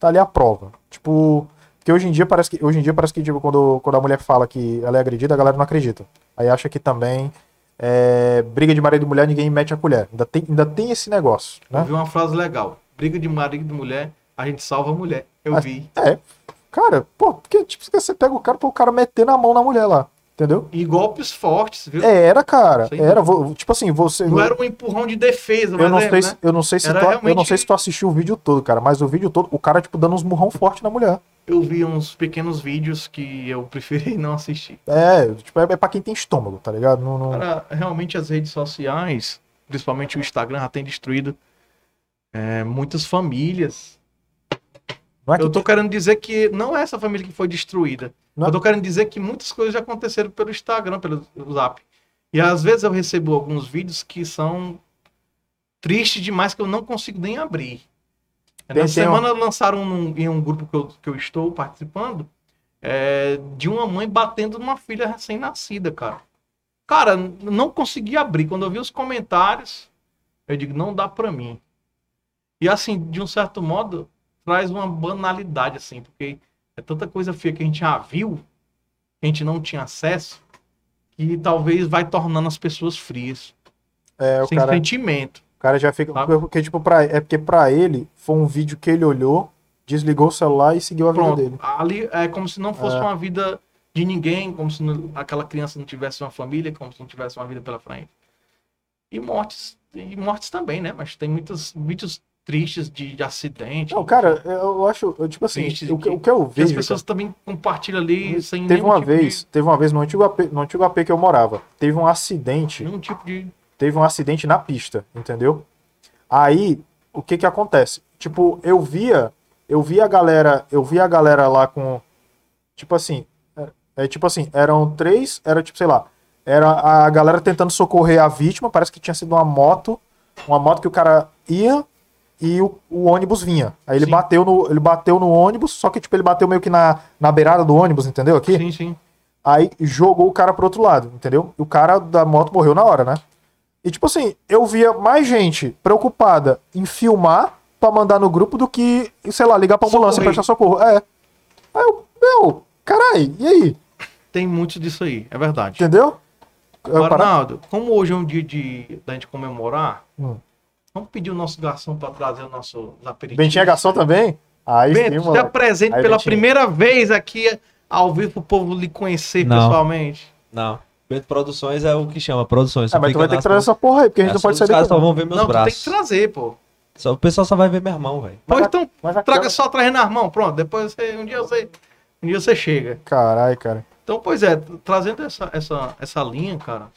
Tá ali a prova. Tipo, porque hoje em dia parece que hoje em dia parece que tipo, quando, quando a mulher fala que ela é agredida, a galera não acredita. Aí acha que também é, briga de marido e mulher, ninguém mete a colher. Ainda tem, ainda tem esse negócio, Eu né? vi uma frase legal. Briga de marido e mulher, a gente salva a mulher. Eu Mas- vi. É. Cara, pô, porque tipo, você pega o cara pra o cara meter na mão na mulher lá, entendeu? E golpes fortes, viu? É, Era, cara. Sem Era, vo- tipo assim, você Não era um empurrão de defesa, Eu não, sei né? eu não sei se Era tu, eu realmente- não sei se tu assistiu o vídeo todo, cara, mas o vídeo todo, o cara, tipo, dando uns murrão forte na mulher. Eu vi uns pequenos vídeos que eu preferi não assistir. É, tipo, é, é pra quem tem estômago, tá ligado? Não, não- Cara, realmente as redes sociais, principalmente o Instagram, já tem destruído é, muitas famílias. É que Eu tô querendo dizer que não é essa família que foi destruída. Não. Eu tô querendo dizer que muitas coisas já aconteceram pelo Instagram, pelo Zap. E às vezes eu recebo alguns vídeos que são tristes demais que eu não consigo nem abrir. Tem- Na tem semana lançaram num- em um grupo que eu, que eu estou participando é, de uma mãe batendo numa filha recém-nascida, cara. Cara, não consegui abrir. Quando eu vi os comentários, eu digo, não dá pra mim. E assim, de um certo modo, traz uma banalidade, assim, porque é tanta coisa feia que a gente já viu, que a gente não tinha acesso, que talvez vai tornando as pessoas frias, é, o sem cara, sentimento. o cara já fica. Sabe? Porque, tipo, pra, é porque pra ele foi um vídeo que ele olhou, desligou o celular e seguiu a vida Pronto, dele. ali é como se não fosse É. uma vida de ninguém, como se não- aquela criança não tivesse uma família, como se não tivesse uma vida pela frente. E mortes, e mortes também, né? Mas tem muitos vídeos tristes de, de acidente. Não, cara, eu acho, eu, tipo assim, o, que, o que eu que as vejo. pessoas também compartilham ali sem Teve uma tipo de- vez, teve uma vez no antigo, AP, no antigo AP que eu morava, teve um acidente nenhum tipo de teve um acidente na pista, entendeu? Aí, o que que acontece? Tipo, eu via, eu via a galera, eu via a galera lá com, tipo assim, é, é tipo assim, eram três, era tipo, sei lá, era a galera tentando socorrer a vítima, parece que tinha sido uma moto, uma moto que o cara ia e o, o ônibus vinha. Aí ele Sim. bateu no, ele bateu no ônibus, só que tipo ele bateu meio que na, na beirada do ônibus, entendeu? Aqui. Sim, sim. Aí jogou o cara pro outro lado, entendeu? E o cara da moto morreu na hora, né? E tipo assim, eu via mais gente preocupada em filmar pra mandar no grupo do que, sei lá, ligar pra ambulância e Socorrer. prestar socorro. É. Aí eu, meu, carai, e aí? Tem muito disso aí, é verdade. Entendeu? Eu, para- Arnaldo, como hoje é um dia de da gente comemorar, Hum. Vamos pedir o nosso garçom para trazer o nosso aperitivos. Bentinho é garçom também? Aí sim, Bento, se mano. apresente Aí, pela Bentinho. primeira vez aqui ao vivo pro povo lhe conhecer Não. pessoalmente. Não. Bento Produções é o que chama, produções. Ah, só mas tu vai ter que trazer essa porra aí, porque a gente É, não pode os sair caras daqui. só não. vão ver meus não, tu tem braços. que trazer, pô. Só, o pessoal só vai ver meu irmão, velho. Pô, então, a traga cara- só atrás nas mãos, pronto. Depois você, um dia você, um dia você chega. Caralho, cara. Então, pois é, trazendo essa, essa, essa linha, cara,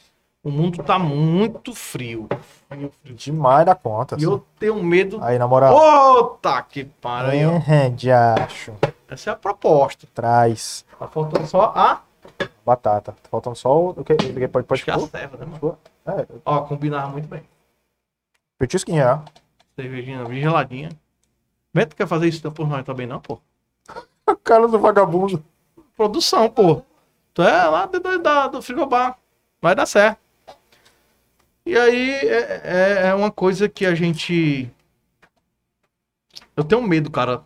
o mundo tá muito frio. Frio, frio. Demais da conta. E eu tenho medo. Aí, na moral. Ô, que ó. É, de acho. Essa é a proposta. Traz. Tá faltando só a. Batata. Tá faltando só o. o que? Pode, pode Acho que é a pôr? serva, né, mano? É, Ó, combinava muito bem. petisquinho, é. Cervejinha bem geladinha. Beto quer fazer isso por nós também, não, pô? A cara do vagabundo. Produção, pô. Tu é lá do, da- do frigobar. Vai dar certo. E aí é, é, é uma coisa que a gente. Eu tenho medo, cara.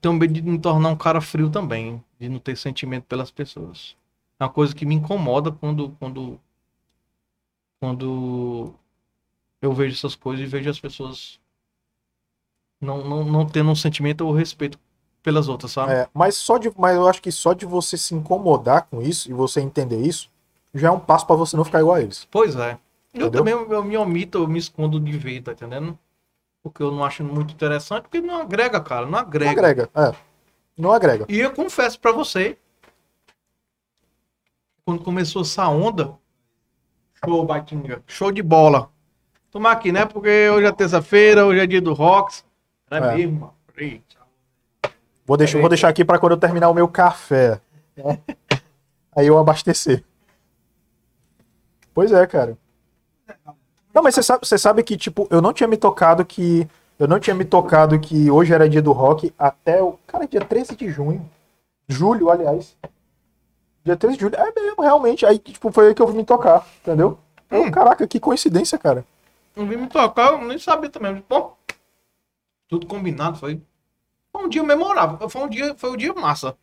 Tenho medo de me tornar um cara frio também. De não ter sentimento pelas pessoas. É uma coisa que me incomoda quando. Quando, quando eu vejo essas coisas e vejo as pessoas não, não, não tendo um sentimento ou respeito pelas outras, sabe? É, mas, só de, mas eu acho que só de você se incomodar com isso e você entender isso, já é um passo pra você não ficar igual a eles. Pois é. Eu Entendeu? também eu me omito, eu me escondo de ver, tá entendendo? Porque eu não acho muito interessante, porque não agrega, cara, não Não agrega. agrega. É. Não agrega. E eu confesso pra você, quando começou essa onda, show, Batinga, show de bola. Tomar aqui, né? Porque hoje é terça-feira, hoje é dia do Rocks. É, É. mesmo, Vou deixar, vou deixar aqui pra quando eu terminar o meu café. Aí eu abastecer. Pois é, cara. Não, mas você sabe, você sabe que, tipo, eu não tinha me tocado que. Eu não tinha me tocado que hoje era dia do rock até o. Cara, dia 13 de junho. Julho, aliás. Dia 13 de julho. É mesmo, realmente. Aí, tipo, foi aí que eu vim me tocar, entendeu? Eu, Hum. Caraca, que coincidência, cara. Não vim me tocar, eu nem sabia também. Bom, tudo combinado, foi. Foi um dia memorável. Foi um dia, foi um dia massa.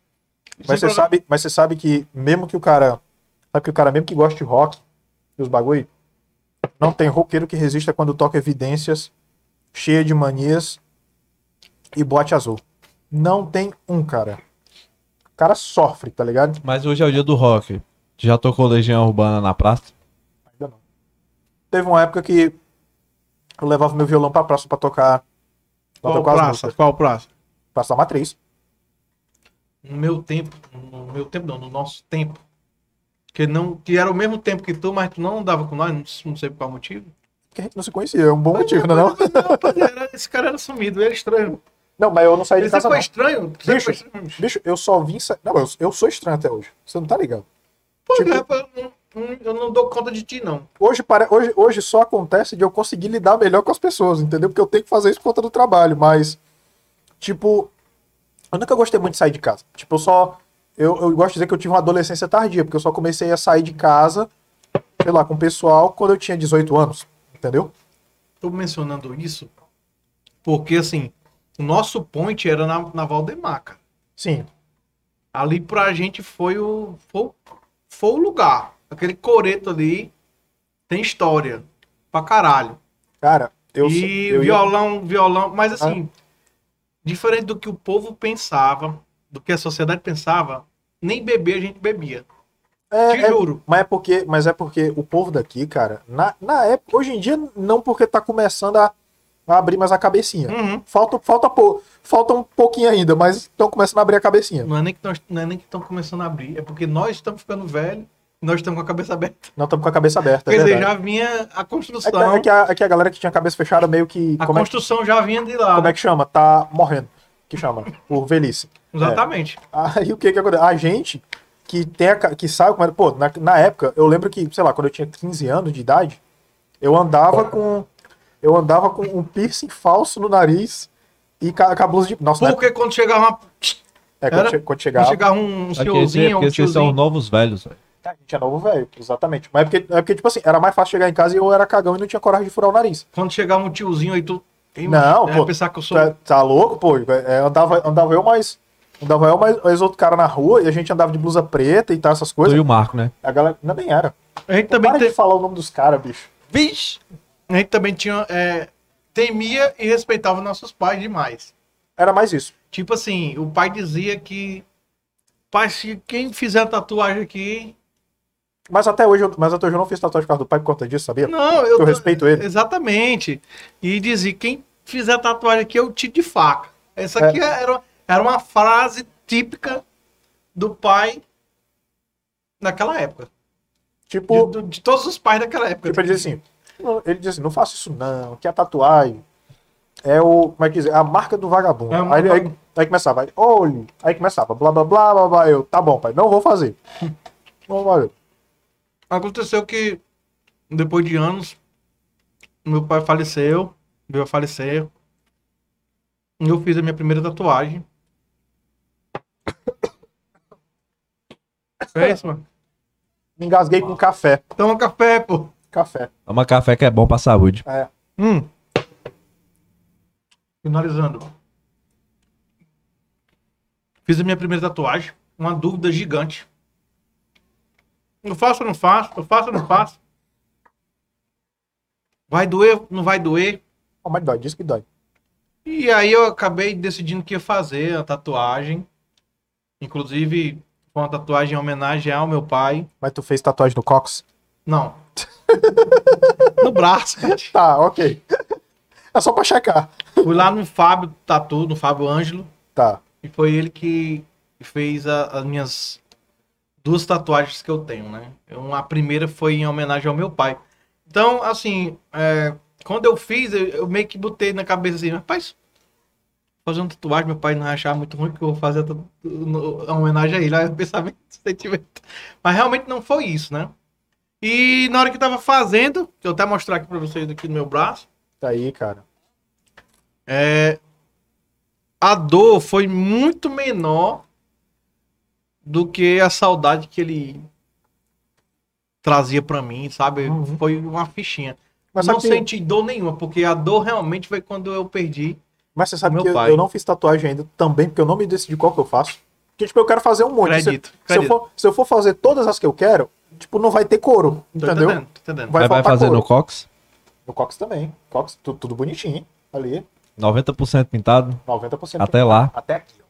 Mas você sabe, mas você sabe que mesmo que o cara, sabe que o cara mesmo que gosta de rock e os bagulho, não tem roqueiro que resista quando toca evidências cheia de manias e bote azul. Não tem um, cara. O cara sofre, tá ligado? Mas hoje é o dia do rock. Já tocou Legião Urbana na praça? Ainda não. Teve uma época que eu levava meu violão pra praça pra tocar, pra Qual tocar praça? Qual praça? Praça da Matriz. No meu tempo, no meu tempo não, no nosso tempo. Que, não, que era o mesmo tempo que tu, mas tu não andava com nós, não, não sei por qual motivo. Que a gente não se conhecia, é um bom motivo, não é não? Não, mas era- esse cara era sumido, ele era estranho. Não, mas eu não saí de Ele casa sempre não. foi estranho. Bicho, estranho. Bicho, eu só vim. sa- Não, eu, eu sou estranho até hoje. Você não tá ligado? Pô, tipo- rapaz, eu, não- eu não dou conta de ti, não. Hoje, pare- hoje, hoje só acontece de eu conseguir lidar melhor com as pessoas, entendeu? Porque eu tenho que fazer isso por conta do trabalho, mas. Tipo. Eu nunca gostei muito de sair de casa. Tipo, eu só. Eu, eu gosto de dizer que eu tive uma adolescência tardia, porque eu só comecei a sair de casa, sei lá, com o pessoal quando eu tinha 18 anos, entendeu? Tô mencionando isso porque, assim, o nosso point era na, na Valdemar, cara. Sim. Ali pra gente foi o, foi, o- foi o lugar. Aquele coreto ali tem história pra caralho. Cara, eu. e eu ia- violão, violão, mas assim, diferente do que o povo pensava, do que a sociedade pensava, nem beber a gente bebia. É, Te é- juro. mas é porque, mas é porque o povo daqui, cara, na, na época, hoje em dia, não porque tá começando a, a abrir mais a cabecinha. Uhum. Falta, falta, pou- falta um pouquinho ainda, mas estão começando a abrir a cabecinha. Não é nem que nós, não é nem que estão começando a abrir, é porque nós estamos ficando velhos, nós estamos com a cabeça aberta. Não estamos com a cabeça aberta. Quer é dizer, já vinha a É que, construção, é, que a, é que a galera que tinha a cabeça fechada meio que. a Como é, construção já vinha de lá. como é que chama? Tá morrendo. Que chama? Por velhice. Exatamente. Aí o que que acontece? A gente que tem a, ca- que sabe como é. Pô, na, na época, eu lembro que, sei lá, quando eu tinha 15 anos de idade, eu andava com. Eu andava com um piercing falso no nariz e com a, com a blusa de. Nossa, na época, Porque quando chegava, uma, é, quando, era? che- quando quando chegava. chegava um Porque, senhorzinho, um porque vocês são tiozinho, novos velhos, velho. A gente é novo velho, exatamente. Mas é porque, é porque, tipo assim, era mais fácil chegar em casa e eu era cagão e não tinha coragem de furar o nariz. quando chegava um tiozinho aí, tu... Ei, Não, mano, é pô, pensar que eu sou... Tá, tá louco, pô? É, andava, andava eu mais. Andava eu mais, mais outro cara na rua e a gente andava de blusa preta e tal, essas Tu coisas. e o Marco, né? A galera. Não, nem era. A gente também, Para te- de falar o nome dos caras, bicho. Vixe! a gente também tinha... é, temia e respeitava nossos pais demais. Era mais isso. Tipo assim, o pai dizia que... Pai, se quem fizer tatuagem aqui... Mas até hoje, eu, mas até hoje eu não fiz tatuagem por causa do pai por conta disso, sabia? Não, eu... Eu respeito ele. Exatamente. E dizia, quem fizer tatuagem aqui é o tiro de faca. Essa É. aqui era, era uma frase típica do pai daquela época. Tipo, De, de todos os pais daquela época. tipo, ele diz assim. Ele diz assim, não faça isso não, que a tatuagem é o. Como é que diz? É a marca do vagabundo. É aí, aí, aí começava, aí, olhe. Aí começava, blá blá blá blá blá. Eu, tá bom, pai, não vou fazer. Não vou fazer. Aconteceu que, depois de anos, meu pai faleceu, veio a falecer. E eu fiz a minha primeira tatuagem. É isso, mano. Me engasguei com café. Toma café, pô. Café. Toma café que é bom pra saúde. É. Hum. Finalizando. Fiz a minha primeira tatuagem. Uma dúvida gigante. Eu faço ou não faço? Eu faço ou não faço? Vai doer? Não vai doer? Oh, mas dói, diz que dói. E aí eu acabei decidindo que ia fazer a tatuagem. Inclusive, foi uma tatuagem em homenagem ao meu pai. Mas tu fez tatuagem no cox? Não. no braço. Tá, ok. É só pra checar. Fui lá no Fábio Tatu, no Fábio Ângelo. Tá. E foi ele que fez a- as minhas duas tatuagens que eu tenho, né? Eu- a primeira foi em homenagem ao meu pai. Então, assim, é, quando eu fiz, eu, eu meio que botei na cabeça assim, rapaz, fazer uma tatuagem, meu pai não achar muito ruim que eu vou fazer a, homenagem a ele. Aí o pensamento, sentimento. Mas realmente não foi isso, né? E na hora que eu tava fazendo, que eu até mostrar aqui pra vocês aqui no meu braço, Tá aí, cara. é, a dor foi muito menor do que a saudade que ele trazia pra mim, sabe? Uhum. Foi uma fichinha. Mas não que, senti dor nenhuma, porque a dor realmente foi quando eu perdi. Mas você sabe que eu, pai. eu não fiz tatuagem ainda também, porque eu não me decidi qual que eu faço. Porque, tipo, eu quero fazer um monte. Se- Acredito, Se, eu acredito. for, se eu for fazer todas as que eu quero, tipo, não vai ter couro. Tô entendeu? entendendo, tô entendendo. Vai Vai, fazer couro. no Cox? No Cox também. Cox, tu- tudo bonitinho. Ali, 90% pintado. 90%. Até lá. Até aqui, ó.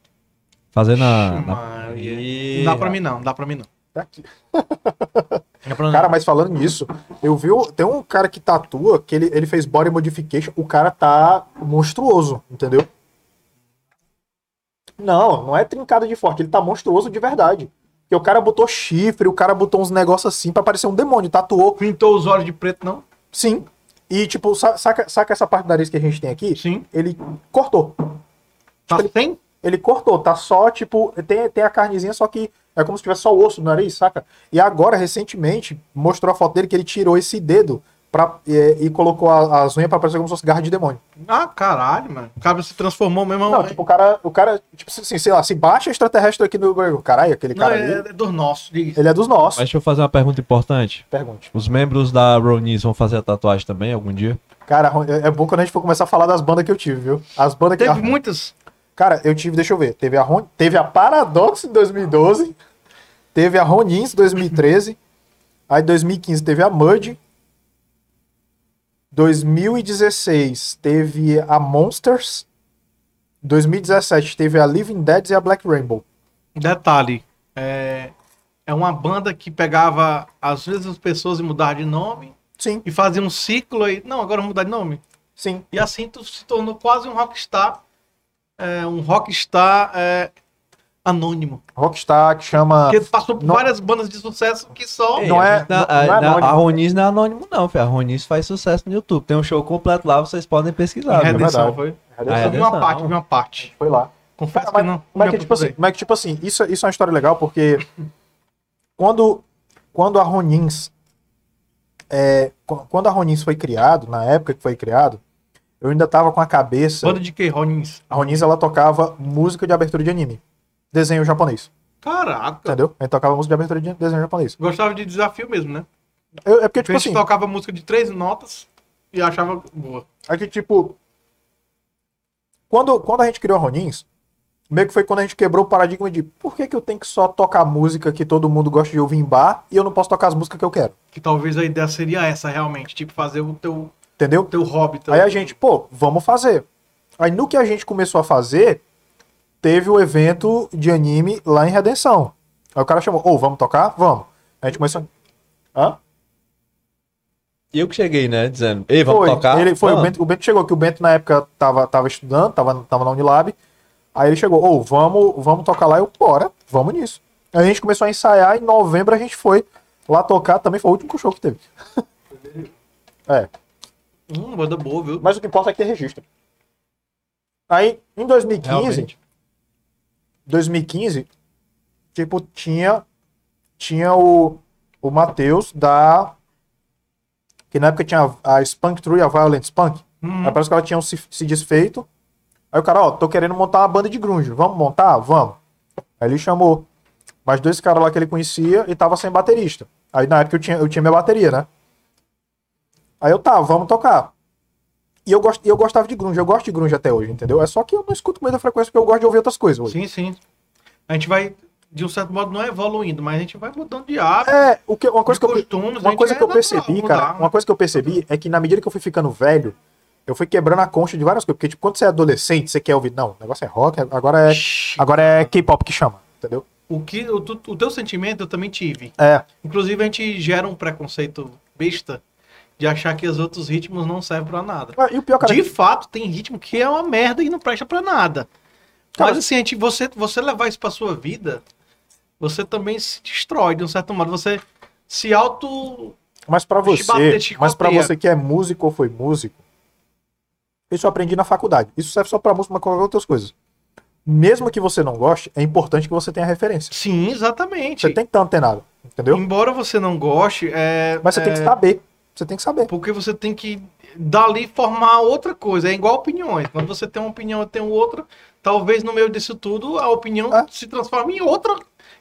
Fazer na. na... Maria. Ih, Não dá pra mim não, não dá pra mim não. Até aqui. Cara, mas falando nisso, eu vi. Tem um cara que tatua, que ele, ele fez body modification, o cara tá monstruoso, entendeu? Não, não é trincado de forte, ele tá monstruoso de verdade. Porque o cara botou chifre, o cara botou uns negócios assim pra parecer um demônio, tatuou, Pintou os olhos de preto, não? sim. E tipo, sa- saca, saca essa parte do nariz que a gente tem aqui? Sim. Ele cortou. Tá Ele- sem? Ele cortou, tá só, tipo, tem, tem a carnezinha, só que é como se tivesse só o osso no nariz, saca? E agora, recentemente, mostrou a foto dele que ele tirou esse dedo pra, e, e colocou a- as unhas pra parecer como se fosse garra de demônio. Ah, caralho, mano. O cara se transformou mesmo. Não, tipo, o cara, o cara, tipo assim, sei lá, se baixa extraterrestre aqui no Google, caralho, aquele Não, cara é, ali, é dos nossos. diz. ele é dos nossos. Mas deixa eu fazer uma pergunta importante. Pergunte. Os membros da Ronies vão fazer a tatuagem também algum dia? Cara, é é bom quando a gente for começar a falar das bandas que eu tive, viu? As bandas que. Teve muitas. Cara, eu tive, deixa eu ver, teve a, Ron, teve a Paradox em 2012, teve a Ronins em 2013, aí em 2015 teve a Mud, 2016 teve a Monsters, 2017 teve a Living Dead e a Black Rainbow. Detalhe. É, é uma banda que pegava às vezes as pessoas e mudava de nome Sim, e fazia um ciclo aí. Não, agora vamos mudar de nome. sim. E assim tu se tornou quase um rockstar. É, um rockstar é, anônimo. Rockstar que chama. Porque passou por não- várias bandas de sucesso que só. Não é- não- a, não é anônimo. a Ronies não é anônimo, não, filho. A Ronies faz sucesso no YouTube. Tem um show completo lá, vocês podem pesquisar. redenção, verdade. foi. Ah, Eu vi redenção. uma parte, vi uma parte. Foi lá. Confesso mas, que não. mas não que, tipo assim, mas que, tipo assim, isso, isso é uma história legal porque quando, quando a Ronins é, qu- quando a Ronins foi criado, na época que foi criado, eu ainda tava com a cabeça. Banda de que, Ronins? A Ronins ela tocava música de abertura de anime, desenho japonês, Caraca. entendeu? A gente tocava música de abertura de desenho japonês. Gostava de desafio mesmo, né? Eu- é porque a tipo gente assim, tocava música de três notas e achava boa. é que tipo quando quando a gente criou a Ronins, meio que foi quando a gente quebrou o paradigma de por que, que eu tenho que só tocar música que todo mundo gosta de ouvir em bar e eu não posso tocar as músicas que eu quero. Que talvez a ideia seria essa realmente, tipo, fazer o teu, Entendeu? teu hobby. Teu... Aí a gente, pô, vamos fazer. Aí no que a gente começou a fazer, teve o evento de anime lá em Redenção. Aí o cara chamou, ô, vamos tocar? Vamos. A gente começou. Hã? E eu que cheguei, né? Dizendo, ei, vamos foi, tocar. Ele, foi o, Vamos. Bento, o Bento chegou, que o Bento na época tava, tava estudando, tava, tava na Unilab. Aí ele chegou, ô, vamos, vamos tocar lá. Eu, bora, vamos nisso. Aí a gente começou a ensaiar, em novembro a gente foi lá tocar, também foi o último show que teve. é, Hum, banda boa, viu? mas o que importa é que ter registro. Aí, em 2015, Realmente. 2015, tipo, tinha, tinha o, o Matheus da. Que na época tinha a Spunk True e a Violent Spunk. Hum, Aí parece que ela tinha se, se desfeito. Aí o cara, ó, tô querendo montar uma banda de grunge. Vamos montar? Vamos. Aí ele chamou mais dois caras lá que ele conhecia e tava sem baterista. Aí na época eu tinha, eu tinha minha bateria, né? Aí eu, tá, vamos tocar. E eu, gost, eu gostava de grunge, eu gosto de grunge até hoje, entendeu? É só que eu não escuto com muita frequência porque eu gosto de ouvir outras coisas hoje. Sim, sim. A gente vai, de um certo modo, não é evoluindo, mas a gente vai mudando de hábito, É, o que, uma coisa que eu, costumes. a Uma coisa é que eu percebi, mudar, cara, uma coisa que eu percebi é que na medida que eu fui ficando velho, eu fui quebrando a concha de várias coisas. Porque, tipo, quando você é adolescente, você quer ouvir. Não, o negócio é rock, agora é, agora é K-pop que chama, entendeu? O, que, o, o teu sentimento eu também tive. É, Inclusive, a gente gera um preconceito besta de achar que os outros ritmos não servem pra nada. e o pior, cara, De fato, tem ritmo que é uma merda e não presta pra nada. Cara, Mas assim, a gente, você, você levar isso pra sua vida, você também se destrói, de um certo modo. Você se auto. Mas bater, te você, mas para você que é músico ou foi músico, isso eu aprendi na faculdade. Isso serve só pra música, mas qualquer outras coisas. Mesmo que você não goste, é importante que você tenha referência. Sim, exatamente. Você tem que estar antenado, entendeu? Embora você não goste, é. Mas você tem é, que saber. Você tem que saber. Porque você tem que dali formar outra coisa. É igual opiniões. Quando você tem uma opinião e tem outra, talvez no meio disso tudo a opinião É. se transforme em outra,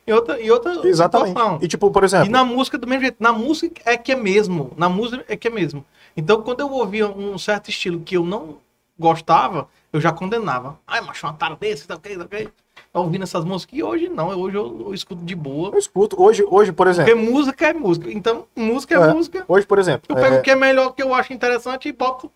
em outra, em outra Exatamente. situação. E tipo, por E exemplo, na música do mesmo jeito. Na música é que é mesmo. Na música é que é mesmo. Então, quando eu ouvia um certo estilo que eu não gostava, eu já condenava. Ai, macho, uma tara desse, tá ok, tá ok. Tá ouvindo essas músicas. E hoje não. Hoje eu, eu escuto de boa. eu escuto. Hoje, hoje por Porque exemplo. música é música. Então, música é, É. música. Hoje, por exemplo. Eu pego é, o que é melhor, que eu acho interessante e boto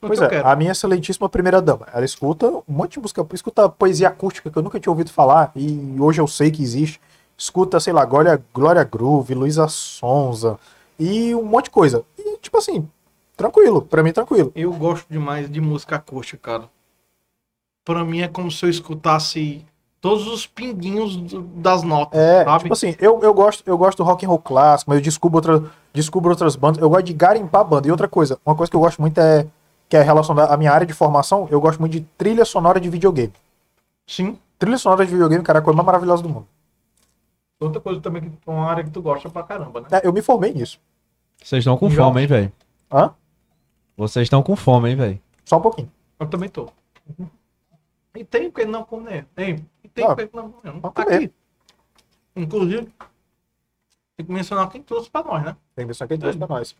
Pois que eu é, quero. a minha excelentíssima primeira dama, ela escuta um monte de música, escuta poesia acústica que eu nunca tinha ouvido falar e hoje eu sei que existe. Escuta, sei lá, Glória, Glória Groove, Luísa Sonza e um monte de coisa. E tipo assim, tranquilo, pra mim tranquilo. Eu gosto demais de música acústica, cara. Pra mim é como se eu escutasse todos os pinguinhos das notas, É, sabe? tipo assim, eu, eu gosto eu gosto do rock and roll clássico, mas eu descubro, outra, descubro outras bandas. Eu gosto de garimpar banda. E outra coisa, uma coisa que eu gosto muito é que é relacionada à minha área de formação, eu gosto muito de trilha sonora de videogame. Sim. Trilha sonora de videogame, cara, é a coisa mais maravilhosa do mundo. Outra coisa também que é uma área que tu gosta pra caramba, né? É, eu me formei nisso. Vocês estão com Jogos. fome, hein, velho? Hã? Vocês estão com fome, hein, velho? Só um pouquinho. Eu também tô. E tem o que não comer. Tem. E tem Ah, o que não comer. Não tá comer. aqui. Inclusive, tem que mencionar quem trouxe pra nós, né? Tem que trouxe pra nós.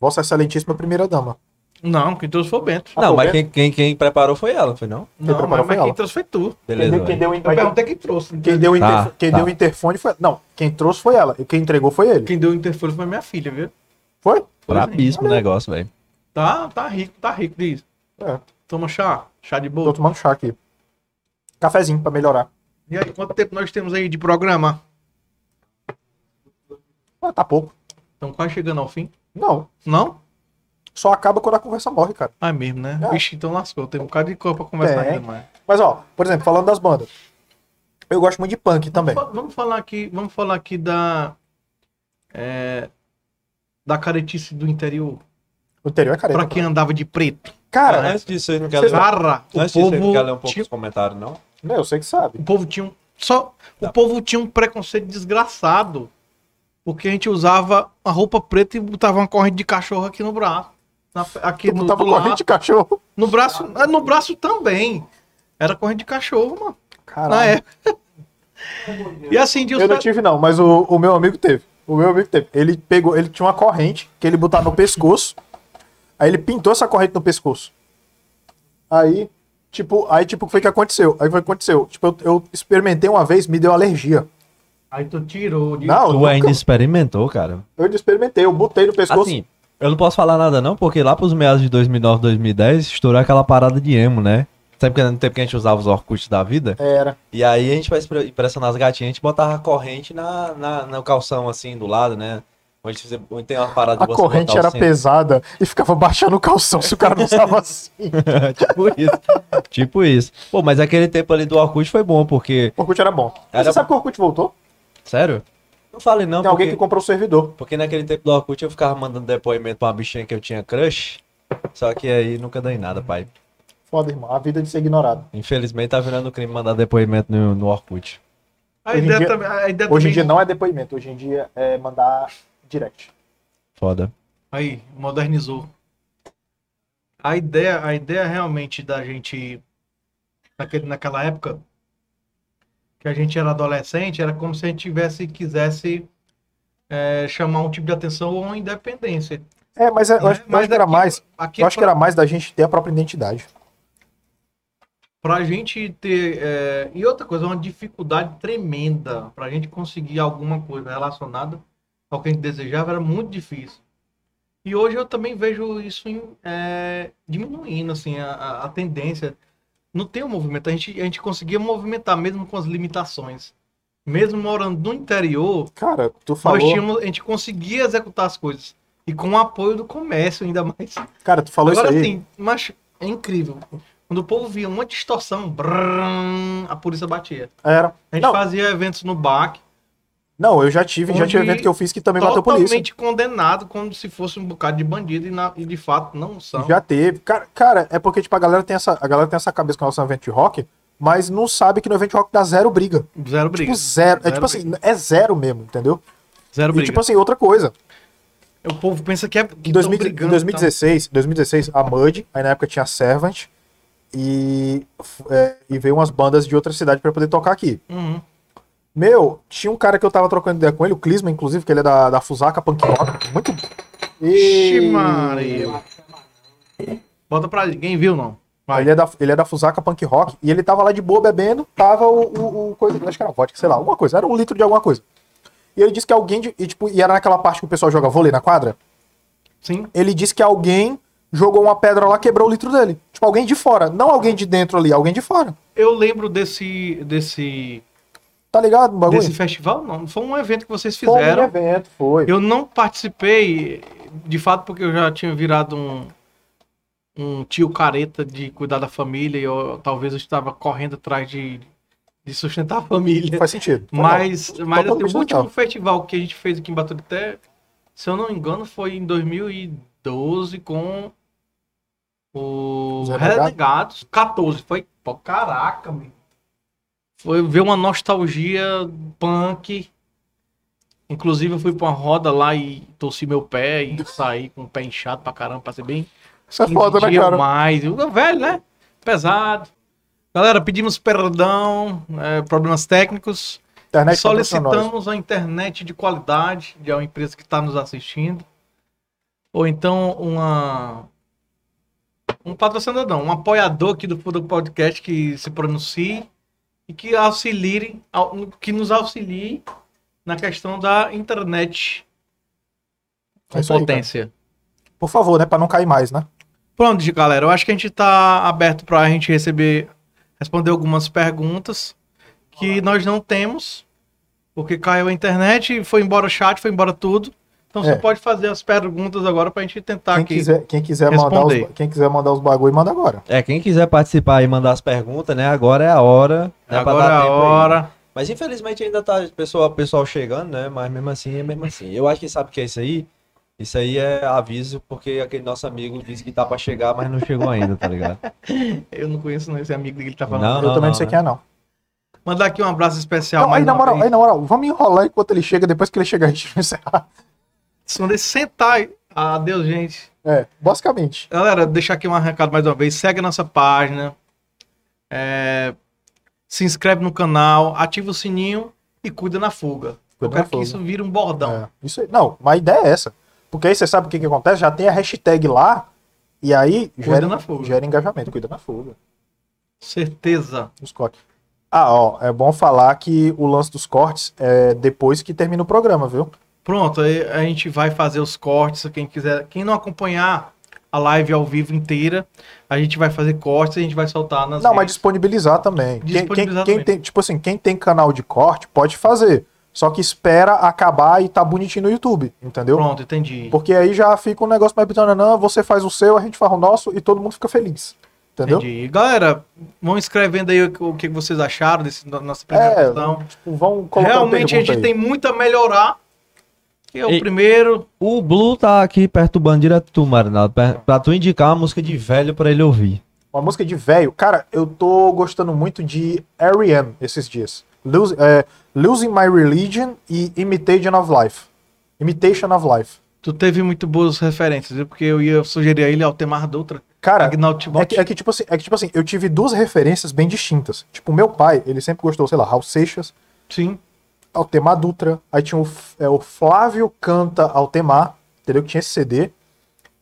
Vossa Excelentíssima Primeira Dama. Não, quem trouxe foi o Bento. Ah, não, mas Bento? quem, quem, quem preparou foi ela, foi não? Não, preparou mas, foi mas quem ela. trouxe foi tu. Beleza, quem, deu, quem, deu, Eu perguntei quem trouxe. quem, deu, o Tá, interfo- quem tá. deu o interfone foi. Não, quem trouxe foi ela. E quem entregou foi ele. Quem deu o interfone foi minha filha, viu? Foi? Brabíssimo o negócio, velho. Tá, tá rico, tá rico disso. É. Toma chá, chá de Tô boa. tomando chá aqui. Cafezinho pra melhorar. E aí, quanto tempo nós temos aí de programa? Ah, tá pouco. Estamos quase chegando ao fim. Não. Não? Só acaba quando a conversa morre, cara. Ah, é mesmo, né? É. Vixe, então lascou. Tem um bocado de cor pra conversar Tem. ainda mais. Mas, ó, por exemplo, falando das bandas. Eu gosto muito de punk também. Vamos, vamos falar aqui, vamos falar aqui da. é, da caretice do interior. O interior é careta. Pra quem andava de preto. Cara, antes disso, vocês não querem Cê- ler, o antes disso, vocês não povo, querem ler um pouco tinha, dos comentários, não? eu sei que sabe. o povo tinha um. Só, o Tá. povo tinha um preconceito desgraçado. Porque a gente usava a roupa preta e botava uma corrente de cachorro aqui no braço. Na- aqui Tu do, não tava do lado. corrente de cachorro. No braço, ah, no braço também. Era corrente de cachorro, mano. Na Caralho. época. E assim, de Eu não tive, não, mas o, o meu amigo teve. O meu amigo teve. Ele pegou, ele tinha uma corrente que ele botava no pescoço. Aí ele pintou essa corrente no pescoço. Aí, tipo, aí, tipo, foi o que aconteceu. Aí foi o que aconteceu. Tipo, eu, eu experimentei uma vez, me deu alergia. Aí tu tirou. De... Não, Tu nunca- ainda experimentou, cara? eu experimentei, eu botei no pescoço. Assim, eu não posso falar nada não, porque lá pros meados de 2009, 2010, estourou aquela parada de emo, né? Sabe que no tempo que a gente usava os Orkut da vida? Era. E aí a gente vai impre- impressionar as gatinhas, a gente botava a corrente na, na, no calção, assim, do lado, né? Onde, tem uma parada A corrente era pesada e ficava baixando o calção se o cara não usava assim. tipo isso. tipo isso. Pô, mas aquele tempo ali do Orkut foi bom, porque... O Orkut era bom. Era Você sabe que o Orkut voltou? Sério? Não falei não, Tem alguém porque, que comprou o servidor. porque naquele tempo do Orkut eu ficava mandando depoimento pra uma bichinha que eu tinha crush, só que aí nunca dei nada, pai. Foda, irmão. A vida de ser ignorado. Infelizmente tá virando crime mandar depoimento no, no Orkut. A Hoje em ideia dia- também. A ideia Hoje em dia não é depoimento, hoje em dia é mandar direct. Foda. Aí, modernizou. A ideia, a ideia realmente da gente. Naquele, naquela época, que a gente era adolescente, era como se a gente tivesse quisesse é, chamar um tipo de atenção ou uma independência. É, mas é- eu né? acho, eu acho que era aqui- mais. Aqui Eu acho que era mais da gente ter a própria identidade. Pra gente ter. é, E outra coisa, uma dificuldade tremenda pra gente conseguir alguma coisa relacionada ao que a gente desejava era muito difícil. E hoje eu também vejo isso em, é, diminuindo, assim, a, a- tendência. Não tem o movimento, a gente, a gente conseguia movimentar mesmo com as limitações. Mesmo morando no interior, Cara, tu falou. nós tínhamos, a gente conseguia executar as coisas. E com o apoio do comércio, ainda mais. Cara, tu falou Agora isso aí. sim, mas é incrível. Quando o povo via uma distorção, brrrm, a polícia batia. Era. A gente Não, fazia eventos no BAC, não, eu já tive, já tive evento que eu fiz que também bateu polícia. totalmente condenado, como se fosse um bocado de bandido, e, na- e de fato não são. Já teve. Cara, cara, é porque, tipo, a galera tem essa, a galera tem essa cabeça com relação ao evento de rock, mas não sabe que no evento de rock dá zero briga. Zero briga. Tipo, zero. É Zero tipo assim, é zero mesmo, entendeu? Zero E briga. tipo assim, outra coisa. o povo pensa que é. Que Em, tão 2000 brigando, em 2016, 2016, a Mud, aí na época tinha a Servant, e, é, e veio umas bandas de outra cidade pra poder tocar aqui. Uhum. Meu, tinha um cara que eu tava trocando ideia com ele, o Clisma, inclusive, que ele é da, da Fusaka Punk Rock. Muito. Ixi, E- Maria. Bota pra ninguém viu, não. Vai. Ele é, da, ele é da Fusaka Punk Rock e ele tava lá de boa bebendo, tava o, o, o coisa, acho que era vodka, sei lá, alguma coisa, era um litro de alguma coisa. E ele disse que alguém, de, e, tipo, e era naquela parte que o pessoal joga vôlei na quadra, Sim. ele disse que alguém jogou uma pedra lá, quebrou o litro dele. Tipo, alguém de fora, não alguém de dentro ali, alguém de fora. Eu lembro desse. desse. Tá ligado o bagulho? desse festival, não. Foi um evento que vocês Foi um fizeram. evento, foi. Eu não participei, de fato, porque eu já tinha virado um, um tio careta de cuidar da família e eu, talvez eu estava correndo atrás de, de sustentar a família. Faz sentido. Mas, não. mas assim, o último festival que a gente fez aqui em Baturité, se eu não me engano, foi em 2012 com o Os Renegados? Renegados. 14. Foi, pô, caraca, meu. Foi ver uma nostalgia punk. Inclusive, eu fui pra uma roda lá e torci meu pé e saí com o pé inchado pra caramba, pra ser bem Isso é foda, né, cara? mais. Eu- Velho, né? Pesado. Galera, pedimos perdão, é, problemas técnicos. Internet nós. Solicitamos a internet de qualidade de uma empresa que está nos assistindo. Ou então uma. Um patrocinador, não, um apoiador aqui do Fudo Podcast que se pronuncie e que auxilie, au- que nos auxilie na questão da internet com É isso aí, potência. Por favor, né? Pra não cair mais, né? Pronto, galera. Eu acho que a gente tá aberto para a gente receber, responder algumas perguntas que nós não temos, porque caiu a internet, foi embora o chat, foi embora tudo. Então você É. pode fazer as perguntas agora para a gente tentar Quem aqui. quiser, quem, quiser mandar os, quem quiser mandar os bagulho, manda agora. É, quem quiser participar e mandar as perguntas, né? Agora é a hora. né, pra agora dar é a tempo aí. hora. Mas infelizmente ainda tá pessoal, pessoal chegando, né? Mas mesmo assim é mesmo assim. Eu acho que sabe o que é isso aí? Isso aí é aviso, porque aquele nosso amigo disse que tá pra chegar, mas não chegou ainda, tá ligado? Eu não conheço não, esse amigo que ele tá falando. Não, eu também não, não, sei né? quem é, não. Mandar aqui um abraço especial. Não, mais aí, na moral, aí, na moral, vamos enrolar enquanto ele chega. Depois que ele chegar, a gente vai encerrar. Não deixe sentar. aí. Adeus, gente. É, basicamente. Galera, deixar aqui um recado mais uma vez. Segue a nossa página. é, se inscreve no canal, ativa o sininho e cuida na fuga. Eu Cuida quero na que isso vire um bordão. É, isso aí. Não, mas a ideia é essa. Porque aí você sabe o que, que acontece? Já tem a hashtag lá. E aí gera, gera engajamento. Cuida na fuga. Certeza. Os cortes. Ah, ó, é bom falar que o lance dos cortes é depois que termina o programa, viu? Pronto, aí a gente vai fazer os cortes. Quem quiser, quem não acompanhar a live ao vivo inteira, a gente vai fazer cortes e a gente vai soltar nas Não, mas redes. disponibilizar também. Quem- Disponibilizar quem, quem também. tem, tipo assim, quem tem canal de corte pode fazer. Só que espera acabar e tá bonitinho no YouTube, entendeu? Pronto, entendi. Porque aí já fica um negócio mais não, você faz o seu, a gente faz o nosso e todo mundo fica feliz. Entendeu? Entendi. Galera, vão escrevendo aí o, que vocês acharam da nossa primeira É, questão. tipo, vão Realmente a gente tem muito a melhorar. Que é o Ei. primeiro. O Blue tá aqui perturbando direto tu, Marinaldo, per- pra tu indicar uma música de velho pra ele ouvir. Uma música de velho. Cara, eu tô gostando muito de R.E.M. esses dias. Lose- é, Losing My Religion e Imitation of Life. Imitation of Life. Tu teve muito boas referências, viu? Porque eu ia sugerir a ele Altemar Dutra. Cara, é que, é que, tipo assim, é que tipo assim, eu tive duas referências bem distintas. Tipo, meu pai, ele sempre gostou, sei lá, Raul Seixas, Sim. Altemar Dutra. Aí tinha o, é, o Flávio Canta Altemar, entendeu? Que tinha esse CD.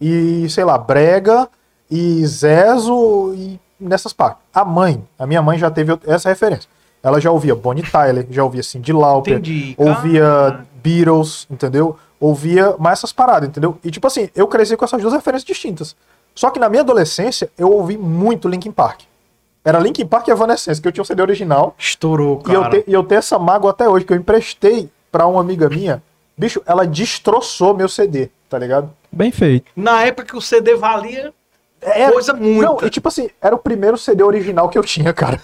E, sei lá, Brega e Zezo e nessas partes. A mãe, a minha mãe já teve essa referência. Ela já ouvia Bonnie Tyler, já ouvia Cyndi Lauper, Entendi. ouvia. Beatles, entendeu? Ouvia mais essas paradas, entendeu? E tipo assim, eu cresci com essas duas referências distintas. Só que na minha adolescência, eu ouvi muito Linkin Park. Era Linkin Park e Evanescence, que eu tinha o CD original. Estourou, E eu, cara. te- e eu tenho essa mágoa até hoje, que eu emprestei pra uma amiga minha. Bicho, ela destroçou meu CD, tá ligado? Bem feito. Na época que o CD valia. Era- Coisa Não, muito. e tipo assim, era o primeiro CD original que eu tinha, cara.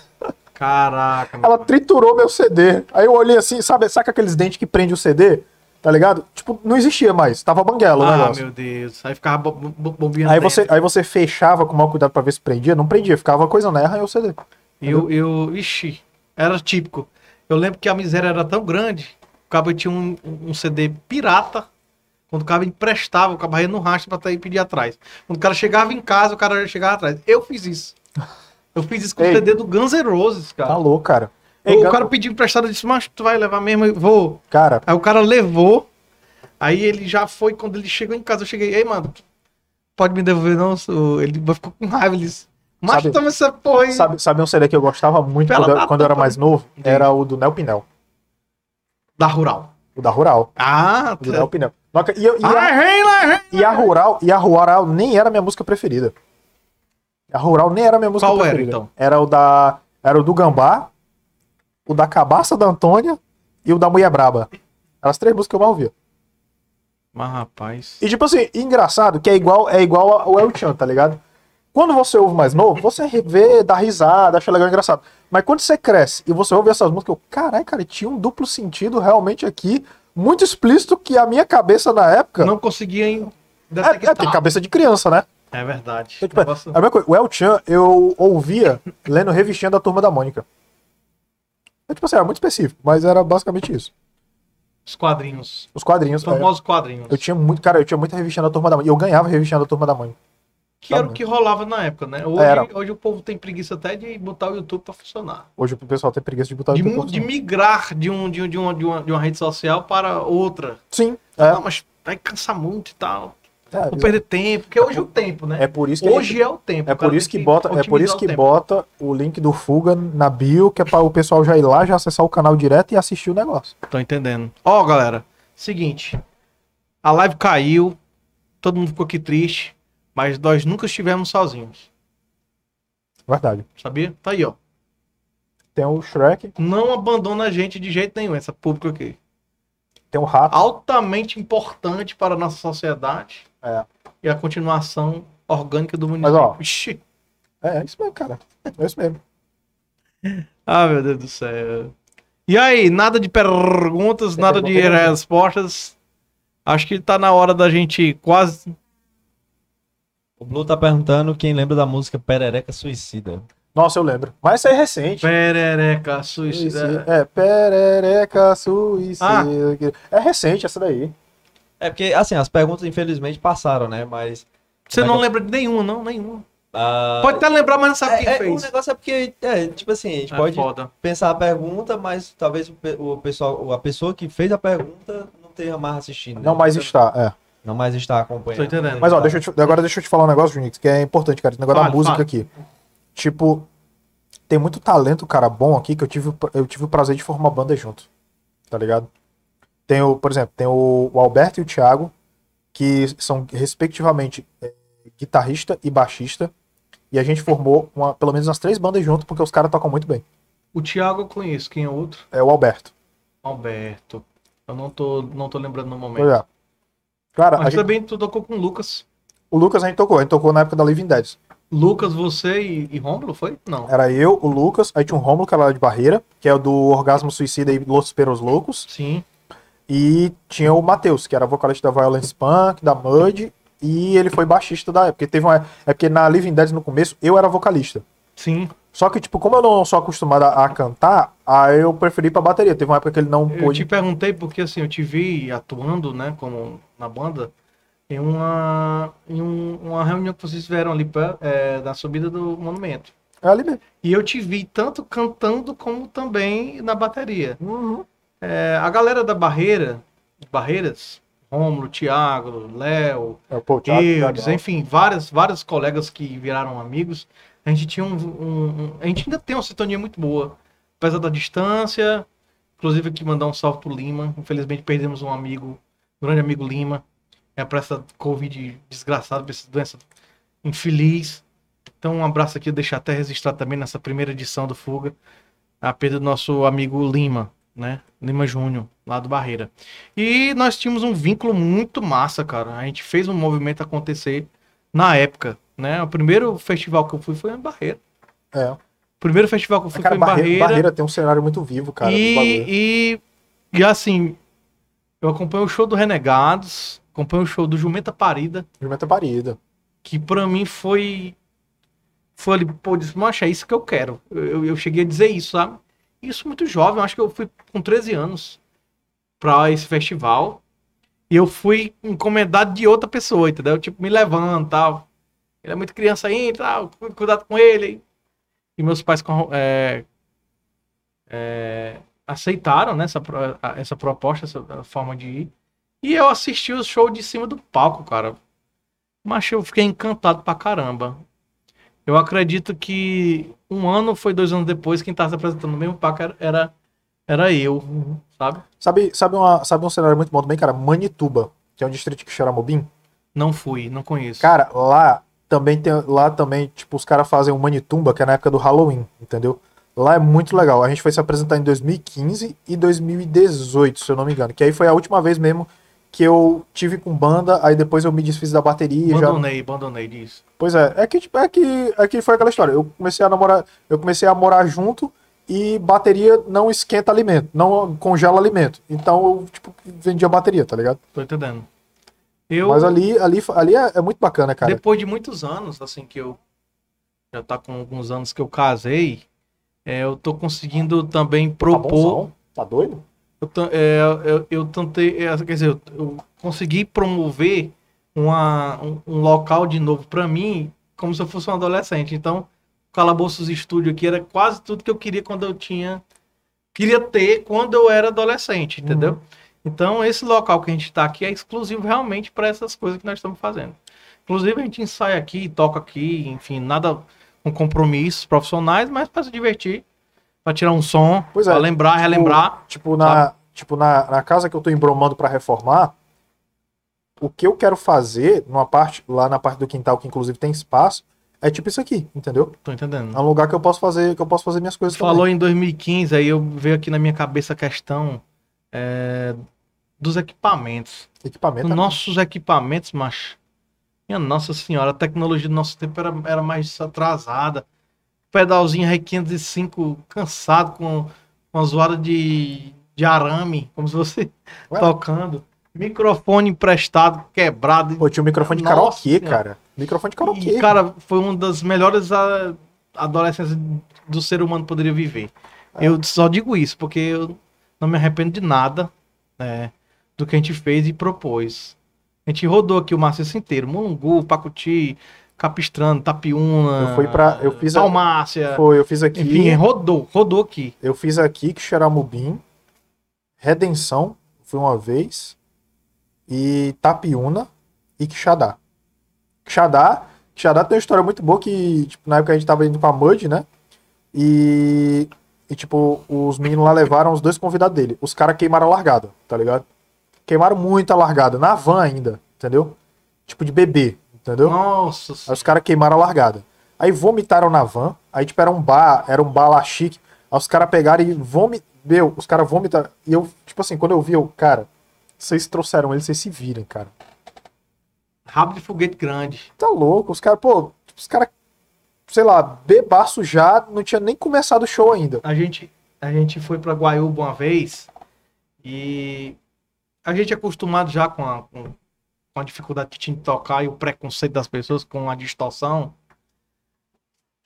Caraca, Ela mano. triturou meu CD. Aí eu olhei assim, sabe, saca aqueles dentes que prende o CD? Tá ligado? Tipo, não existia mais. Tava banguela o Ah, negócio. meu Deus. Aí ficava bo- bo- bombeando. Aí dentro. você, aí você fechava com o maior cuidado pra ver se prendia. Não prendia, ficava coisa na e o CD. Eu, eu, ixi, era típico. Eu lembro que a miséria era tão grande, o cabo tinha um, um CD pirata. Quando o cara emprestava, o cabo ia no rastro pra tá aí pedir atrás. Quando o cara chegava em casa, o cara chegava atrás. Eu fiz isso. Eu fiz isso com Ei. o CD do Guns N' Roses, Tá cara. louco, cara. Ei, o Gan- cara pediu emprestado e disse, mas tu vai levar mesmo? Eu vou. Cara, Aí o cara levou. Aí ele já foi, quando ele chegou em casa, eu cheguei, ei, mano, pode me devolver não? Sou-" Ele ficou com raiva, ele disse, mas Sabe- toma essa porra aí. sabe, sabe um CD que eu gostava muito Pela quando, eu- quando eu era mais novo? Entendi. Era o do Nel Pinel. Da Rural. O da Rural. Ah, O do Nel Pinel. E, eu- e Ah, a, rei e a Rural, e a Rural nem era minha música preferida. A Rural nem era minha música Qual era, preferida. então? Era o da. Era o do Gambá, o da Cabaça da Antônia e o da Mulher Braba. Eram as três músicas que eu mais ouvia. Mas rapaz. E tipo assim, engraçado que é igual, é igual ao El Chan, tá ligado? Quando você ouve mais novo, você vê, dá risada, acha legal engraçado. Mas quando você cresce e você ouve essas músicas, eu, caralho, cara, tinha um duplo sentido realmente aqui, muito explícito que a minha cabeça na época. Não conseguia ainda é, é, tem cabeça de criança, né? É verdade. Então, tipo, Negócio- a mesma coisa, o El Chan eu ouvia lendo revistinha da turma da Mônica. É, tipo assim, era muito específico, mas era basicamente isso. Os quadrinhos. Os quadrinhos. Os é, famosos quadrinhos. eu tinha muito, cara, eu tinha muita revistinha da turma da Mônica. E eu ganhava revistinha da turma da Mônica. Que era o que rolava na época, né? Hoje, Era. hoje o povo tem preguiça até de botar o YouTube pra funcionar. Hoje o pessoal tem preguiça de botar De, no mu- YouTube. de migrar de, um, de, um- de, uma, de, uma, de uma rede social para outra. Sim, é. Não, mas vai cansar muito e tal. É, Vou perder tempo. Porque hoje é o tempo, né? é por isso que Hoje gente- é o tempo. é o por isso que tem bota, é por isso o que tempo. bota o link do Fuga na bio, que é para o pessoal já ir lá, já acessar o canal direto e assistir o negócio. Tô entendendo. Ó, galera, seguinte. A live caiu, todo mundo ficou aqui triste, mas nós nunca estivemos sozinhos. Verdade. Sabia? Tá aí, ó. Tem o Shrek, Não abandona a gente de jeito nenhum, essa pública aqui. Tem o Rato. Altamente importante para a nossa sociedade É. e a continuação orgânica do Mas, município. ó, Ixi. É, é isso mesmo, cara. É isso mesmo. Ah, meu Deus do céu. E aí, nada de perguntas, Tem nada de pergunta aí, né? respostas. Acho que tá na hora da gente quase. O Blue tá perguntando quem lembra da música Perereca Suicida. Nossa, eu lembro. Mas isso aí é recente. Perereca, suicida. É, perereca suicida. Ah. É recente essa daí. É porque, assim, as perguntas infelizmente passaram, né? Mas. Você Como é não que lembra de nenhuma, não? Nenhuma. ah, Pode até lembrar, mas não sabe é, quem é, fez. O negócio é porque, é, tipo assim, a gente É pode foda. pensar a pergunta, mas talvez o, o pessoal, a pessoa que fez a pergunta não esteja mais assistindo. né? Não mais está, é. Não mais está acompanhando. Tô entendendo. Mas ó, deixa eu te- agora deixa eu te falar um negócio, Junix, que é importante, cara. Esse negócio da música aqui. Tipo, tem muito talento, cara, bom aqui que eu tive, eu tive o prazer de formar banda junto. Tá ligado? Tem o, por exemplo, tem o, o Alberto e o Thiago, que são respectivamente é, guitarrista e baixista. E a gente formou uma- pelo menos umas três bandas junto, porque os caras tocam muito bem. O Thiago eu conheço. Quem é outro? É o Alberto. Alberto. Eu não tô, não tô lembrando no momento. Pois é. Cara, a Mas gente- também tu tocou com o Lucas. o Lucas a gente tocou, a gente tocou na época da Living Dead. Lucas, você e, e Rômulo, foi? Não. Era eu, o Lucas, aí tinha um Rômulo, que era lá de Barreira, que é o do Orgasmo Suicida e Los Peros Loucos. Sim. E tinha o Matheus, que era vocalista da Violence Punk, da Mud, e ele foi baixista da época. Teve uma, é porque na Living Dead no começo eu era vocalista. Sim. Só que, tipo, como eu não sou acostumado a, a cantar, aí eu preferi pra bateria. Teve uma época que ele não Eu pôde. te perguntei porque assim, eu te vi atuando, né, como na banda, em uma, em um- uma reunião que vocês tiveram ali pra, é, na subida do monumento. É ali mesmo. E eu te vi tanto cantando como também na bateria. Uhum. É, a galera da Barreira, Barreiras, Rômulo, Thiago, Léo, É, Eudes, enfim, vários, vários colegas que viraram amigos. A gente tinha um, um- um- A gente ainda tem uma sintonia muito boa. Apesar da distância. Inclusive aqui mandar um salve pro Lima. Infelizmente perdemos um amigo, um grande amigo Lima. É pra essa Covid desgraçada, pra essa doença infeliz. Então um abraço aqui, deixar até registrar também nessa primeira edição do Fuga. A perda do nosso amigo Lima, né? Lima Júnior, lá do Barreira. E nós tínhamos um vínculo muito massa, cara. A gente fez um movimento acontecer na época, né? O primeiro festival que eu fui foi em Barreira. É. O primeiro festival que eu fui Cara, foi em Barreira, Barreira. Barreira tem um cenário muito vivo, cara. e, e, e assim, eu acompanho o show do Renegados, acompanho o show do Jumenta Parida, Jumenta Parida. que pra mim foi. Foi ali, pô, disse, mancha, é isso que eu quero. Eu, eu- eu cheguei a dizer isso, sabe? Isso muito jovem, acho que eu fui com 13 anos pra esse festival. E eu fui encomendado de outra pessoa, entendeu? Tipo, me levando e tal. Ele é muito criança ainda, tal, cu- cuidado com ele. E meus pais é, é, aceitaram né, essa, essa proposta, essa forma de ir. E eu assisti o show de cima do palco, cara. Mas eu fiquei encantado pra caramba. Eu acredito que um ano foi dois anos depois, quem tava se apresentando no mesmo palco era, era, era eu, sabe? Sabe, sabe, uma, sabe um cenário muito bom também, cara? Manituba, que é um distrito que Xaramobim. Não fui, não conheço. Cara, lá também tem. Lá também, tipo, os caras fazem um Manitumba, que é na época do Halloween, entendeu? Lá é muito legal. A gente foi se apresentar em 2015 e 2018, se eu não me engano. Que aí foi a última vez mesmo que eu tive com banda, aí depois eu me desfiz da bateria. Já... abandonei, abandonei disso. Pois é, é que, tipo, é que, é que foi aquela história. Eu comecei a namorar, eu comecei a morar junto e bateria não esquenta alimento, não congela alimento. Então eu, tipo, vendia bateria, tá ligado? Tô entendendo. Eu, Mas ali, ali, ali é, é muito bacana, cara. depois de muitos anos, assim, que eu já tá com alguns anos que eu casei, é, eu tô conseguindo também Tá propor. bonzão? Tá doido? Eu, é, eu, eu tentei, é, quer dizer, eu, eu consegui promover uma, um, um local de novo pra mim, como se eu fosse um adolescente. Então, o Calabouços Estúdio aqui era quase tudo que eu queria quando eu tinha. Queria ter quando eu era adolescente, entendeu? Então, esse local que a gente tá aqui é exclusivo realmente para essas coisas que nós estamos fazendo. Inclusive, a gente ensaia aqui, toca aqui, enfim, nada com compromissos profissionais, mas para se divertir, para tirar um som, Pois é, para lembrar, relembrar. Tipo, na, tipo na, na casa que eu tô embromando pra reformar, o que eu quero fazer numa parte, lá na parte do quintal, que inclusive tem espaço, é tipo isso aqui, entendeu? Tô entendendo. É um lugar que eu posso fazer, que eu posso fazer minhas coisas Falou em 2015, aí eu veio aqui na minha cabeça a questão é, dos equipamentos. também. Equipamento. Os é- nossos equipamentos, macho. Minha nossa senhora, a tecnologia do nosso tempo era, era mais atrasada. Pedalzinho R505 cansado com uma zoada de, de arame, como se você Ué? tocando. Microfone emprestado, quebrado. Pô, tinha um microfone de Nossa karaokê, cara. Microfone de karaokê. E, cara, foi uma das melhores a- adolescências do ser humano poderia viver. É. Eu só digo isso, porque eu não me arrependo de nada né, do que a gente fez e propôs. A gente rodou aqui o maciço inteiro. Mulungu, Pacuti, Capistrano, Tapiúna, Eu fui pra- eu fiz a- Palmácia. Foi, eu fiz aqui. Enfim, rodou, rodou aqui. Eu fiz aqui Xaramubim, Redenção, fui uma vez, e Tapiúna e Quixadá. Quixadá, Quixadá tem uma história muito boa que, tipo, na época a gente tava indo pra Mud, né? E, e, tipo, os meninos lá levaram os dois convidados dele. Os caras queimaram a largada, tá ligado? Queimaram muito a largada, na van ainda, entendeu? Tipo de bebê, entendeu? Nossa Aí os caras queimaram a largada. Aí vomitaram na van. Aí, tipo, era um bar, era um bar lá chique. Aí os caras pegaram e vomitaram. Meu, os caras vomitaram. E eu, tipo assim, quando eu vi, eu, cara, vocês trouxeram ele, vocês se virem, cara. Rabo de foguete grande. Tá louco, os caras, pô, os caras, sei lá, bebaço já, não tinha nem começado o show ainda. A gente, a gente foi pra Guaiúba uma vez e a gente é acostumado já com a, com, com a dificuldade que tinha de tocar e o preconceito das pessoas com a distorção.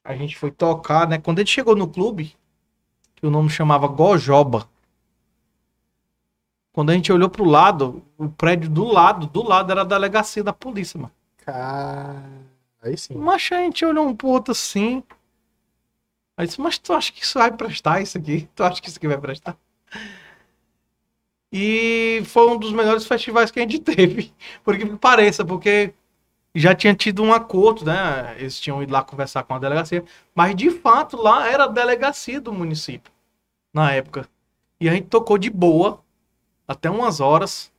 A gente foi tocar, né? Quando a gente chegou no clube, que o nome chamava Gojoba. Quando a gente olhou pro lado, o prédio do lado, do lado era a delegacia da polícia, mano. Cara, aí sim. Mas a gente olhou um pro outro assim. Aí disse, mas tu acha que isso vai prestar isso aqui? Tu acha que isso aqui vai prestar? E foi um dos melhores festivais que a gente teve. Por que pareça, porque já tinha tido um acordo, né? Eles tinham ido lá conversar com a delegacia. Mas de fato lá era a delegacia do município. Na época. E a gente tocou de boa. Até umas horas.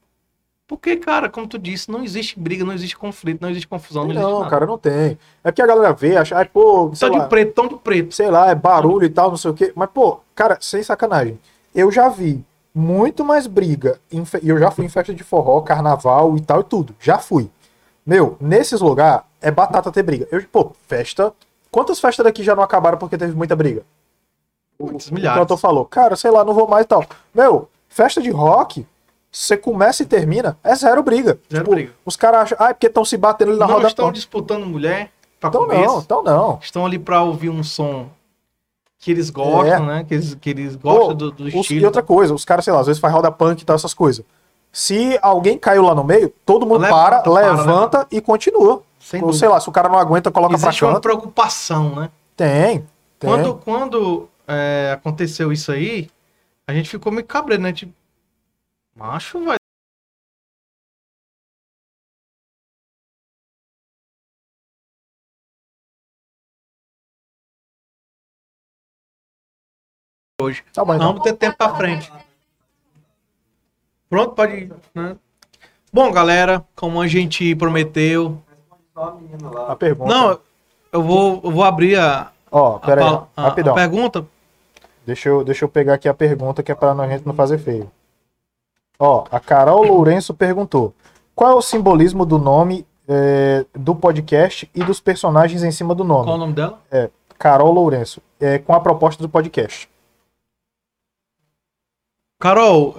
Porque, cara, como tu disse, não existe briga, não existe conflito, não existe confusão, não, existe Não, nada. cara, não tem. É porque a galera vê, acha, pô, sei Tão lá, de preto, tão de preto. sei lá, é barulho e tal, não sei o quê. Mas, pô, cara, sem sacanagem. Eu já vi muito mais briga. E eu já fui em festa de forró, carnaval e tal e tudo. Já fui. Meu, nesses lugares é batata ter briga. Eu, pô, festa. Quantas festas daqui já não acabaram porque teve muita briga? Muitos O milhares. cantor falou, cara, sei lá, não vou mais e tal. Meu, festa de rock, você começa e termina, é zero briga. Zero briga. Os caras acham, ah, é porque estão se batendo ali na não roda estão punk. disputando mulher pra Então começo. não, então não. Estão ali pra ouvir um som que eles gostam, né? Que eles, que eles gostam Pô, do, do os- estilo. e outra coisa, os caras, sei lá, às vezes faz roda punk e tal, essas coisas. Se alguém caiu lá no meio, todo mundo Levanta, para, para, levanta e continua. Sem Ou, dúvida. sei lá, se o cara não aguenta, coloca Existe pra uma canto. preocupação, né? Tem, tem. Quando, quando é, aconteceu isso aí, a gente ficou meio cabreiro, né? Tipo, macho, vai. Tá bom, então. Vamos ter tempo pra frente. Pronto, pode ir. Né? Bom, galera, como a gente prometeu. A pergunta. Não, eu vou, eu vou abrir a, Ó, a, pera aí, pala- a- a rapidão. pergunta. Deixa eu, deixa eu pegar aqui a pergunta que é pra a gente não fazer feio. Ó, a Carol Lourenço perguntou: Qual é o simbolismo do nome é, do podcast e dos personagens em cima do Qual o nome? nome dela? Carol Lourenço, é, com a proposta do podcast. Carol,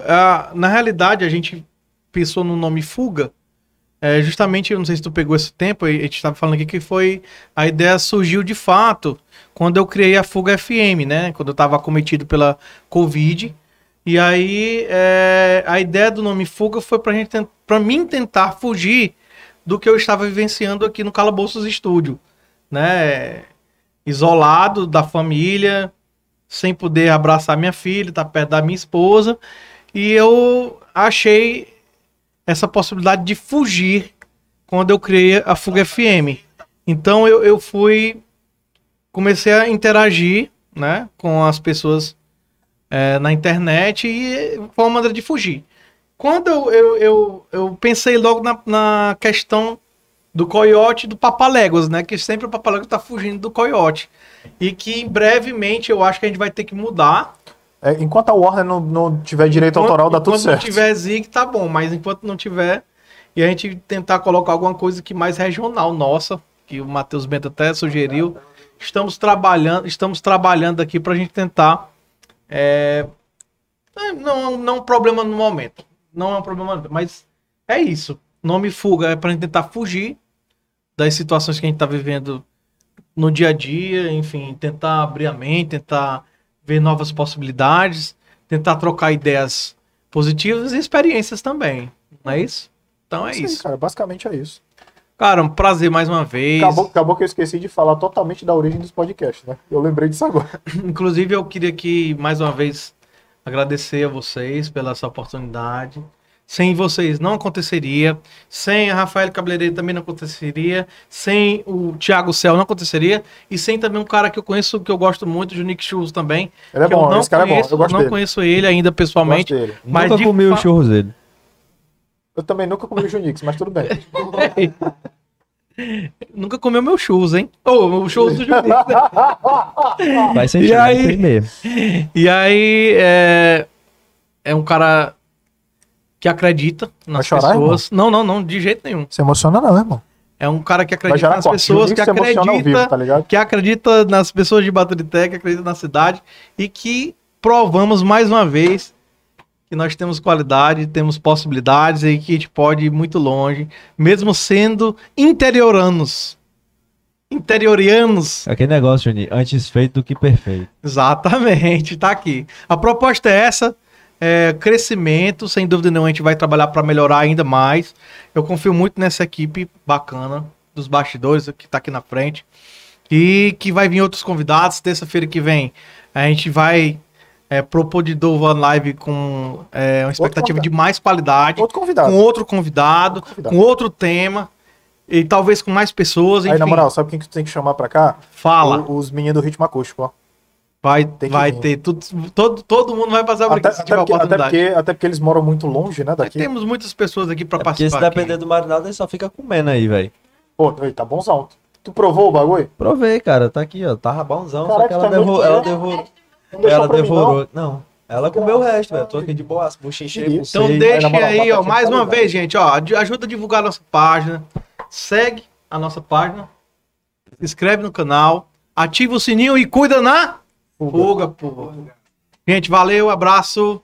na realidade a gente pensou no nome Fuga. É, justamente, eu não sei se tu pegou esse tempo, a gente estava falando aqui que foi. A ideia surgiu de fato quando eu criei a Fuga FM, né? Quando eu estava cometido pela Covid. E aí é, a ideia do nome Fuga foi pra gente pra mim tentar fugir do que eu estava vivenciando aqui no Calabouços Estúdio, né? Isolado da família, sem poder abraçar minha filha, estar perto da minha esposa, e eu achei essa possibilidade de fugir quando eu criei a Fuga FM. Então eu, eu fui, comecei a interagir, né, com as pessoas é, na internet e foi uma maneira de fugir. Quando eu, eu, eu, eu pensei logo na, na questão do coiote e do Papaléguas, né? Que sempre o Papaléguas tá fugindo do coiote. E que brevemente eu acho que a gente vai ter que mudar. É, enquanto a Warner não, não tiver direito autoral, dá tudo enquanto certo. não tiver Zig, tá bom. Mas enquanto não tiver, e a gente tentar colocar alguma coisa que mais regional nossa, que o Matheus Bento até sugeriu. Estamos trabalhando, estamos trabalhando aqui pra gente tentar. é, é, não, não é um problema no momento. Não é um problema, mas é isso. Nome fuga é pra gente tentar fugir das situações que a gente tá vivendo no dia a dia, enfim, tentar abrir a mente, tentar ver novas possibilidades, tentar trocar ideias positivas e experiências também. Não é isso? Então é Isso aí, isso. cara, basicamente é isso. Cara, um prazer mais uma vez. Acabou, acabou que eu esqueci de falar totalmente da origem dos podcasts, né? Eu lembrei disso agora. Inclusive, eu queria aqui, mais uma vez, agradecer a vocês pela essa oportunidade. Sem vocês não aconteceria. Sem a Rafael Cabeleireiro também não aconteceria. Sem o Thiago Cel não aconteceria. E sem também um cara que eu conheço, que eu gosto muito, o Nick Churros também. Ele é eu bom, não esse cara é bom, conheço, eu gosto não dele. conheço ele ainda pessoalmente. Dele. Mas Nunca de comi fa- o churros dele. Eu também nunca comi o Junix, mas tudo bem. Nunca comeu meu churros, hein? Ô, o churros do Juninho. Vai sentindo, E vai aí? ser mesmo. E aí, é, é um cara que acredita nas chorar, pessoas. Não, não, não, de jeito nenhum. Se emociona não, irmão. É um cara que acredita nas corte. pessoas, que acredita, vivo, tá ligado? que acredita nas pessoas de Baturité, que acredita na cidade e que provamos mais uma vez que nós temos qualidade, temos possibilidades e que a gente pode ir muito longe, mesmo sendo interioranos. Interiorianos. Aquele negócio, Juninho, antes feito do que perfeito. Exatamente, tá aqui. A proposta é essa, é crescimento, sem dúvida nenhuma a gente vai trabalhar para melhorar ainda mais. Eu confio muito nessa equipe bacana dos bastidores que tá aqui na frente e que vai vir outros convidados. Terça-feira que vem a gente vai é, propor de novo uma live com é, uma expectativa de mais qualidade, Outro convidado. com outro convidado, Outro convidado. com outro tema e talvez com mais pessoas. Enfim, Aí, na moral, sabe quem que tu tem que chamar pra cá? fala. O- os meninos do ritmo acústico, ó. Vai, vai vir. ter tudo, todo, todo mundo vai passar por Até, aqui se até tiver porque, até, porque, até porque eles moram muito longe, né, daqui. Temos muitas pessoas aqui para É porque se participar. depender aqui. do marinado, ele só fica comendo aí, velho. Pô, tá bonzão. Tu provou o bagulho? Provei, cara, tá aqui, ó. Tava bonzão, só Caraca, que ela, tá devorou, ela, devorou, ela pra mim, não? devorou. Não, ela comeu o resto, velho. Tô aqui de boa, buchinchei, Então Então deixem Aí, aí, ó, mais uma vez, gente, ó, ajuda a divulgar nossa página. segue a nossa página, se inscreve no canal, ativa o sininho e cuida na fuga, pô. Gente, valeu, abraço.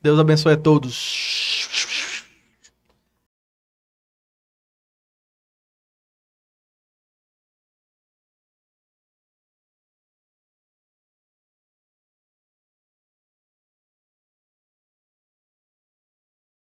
Deus abençoe a todos.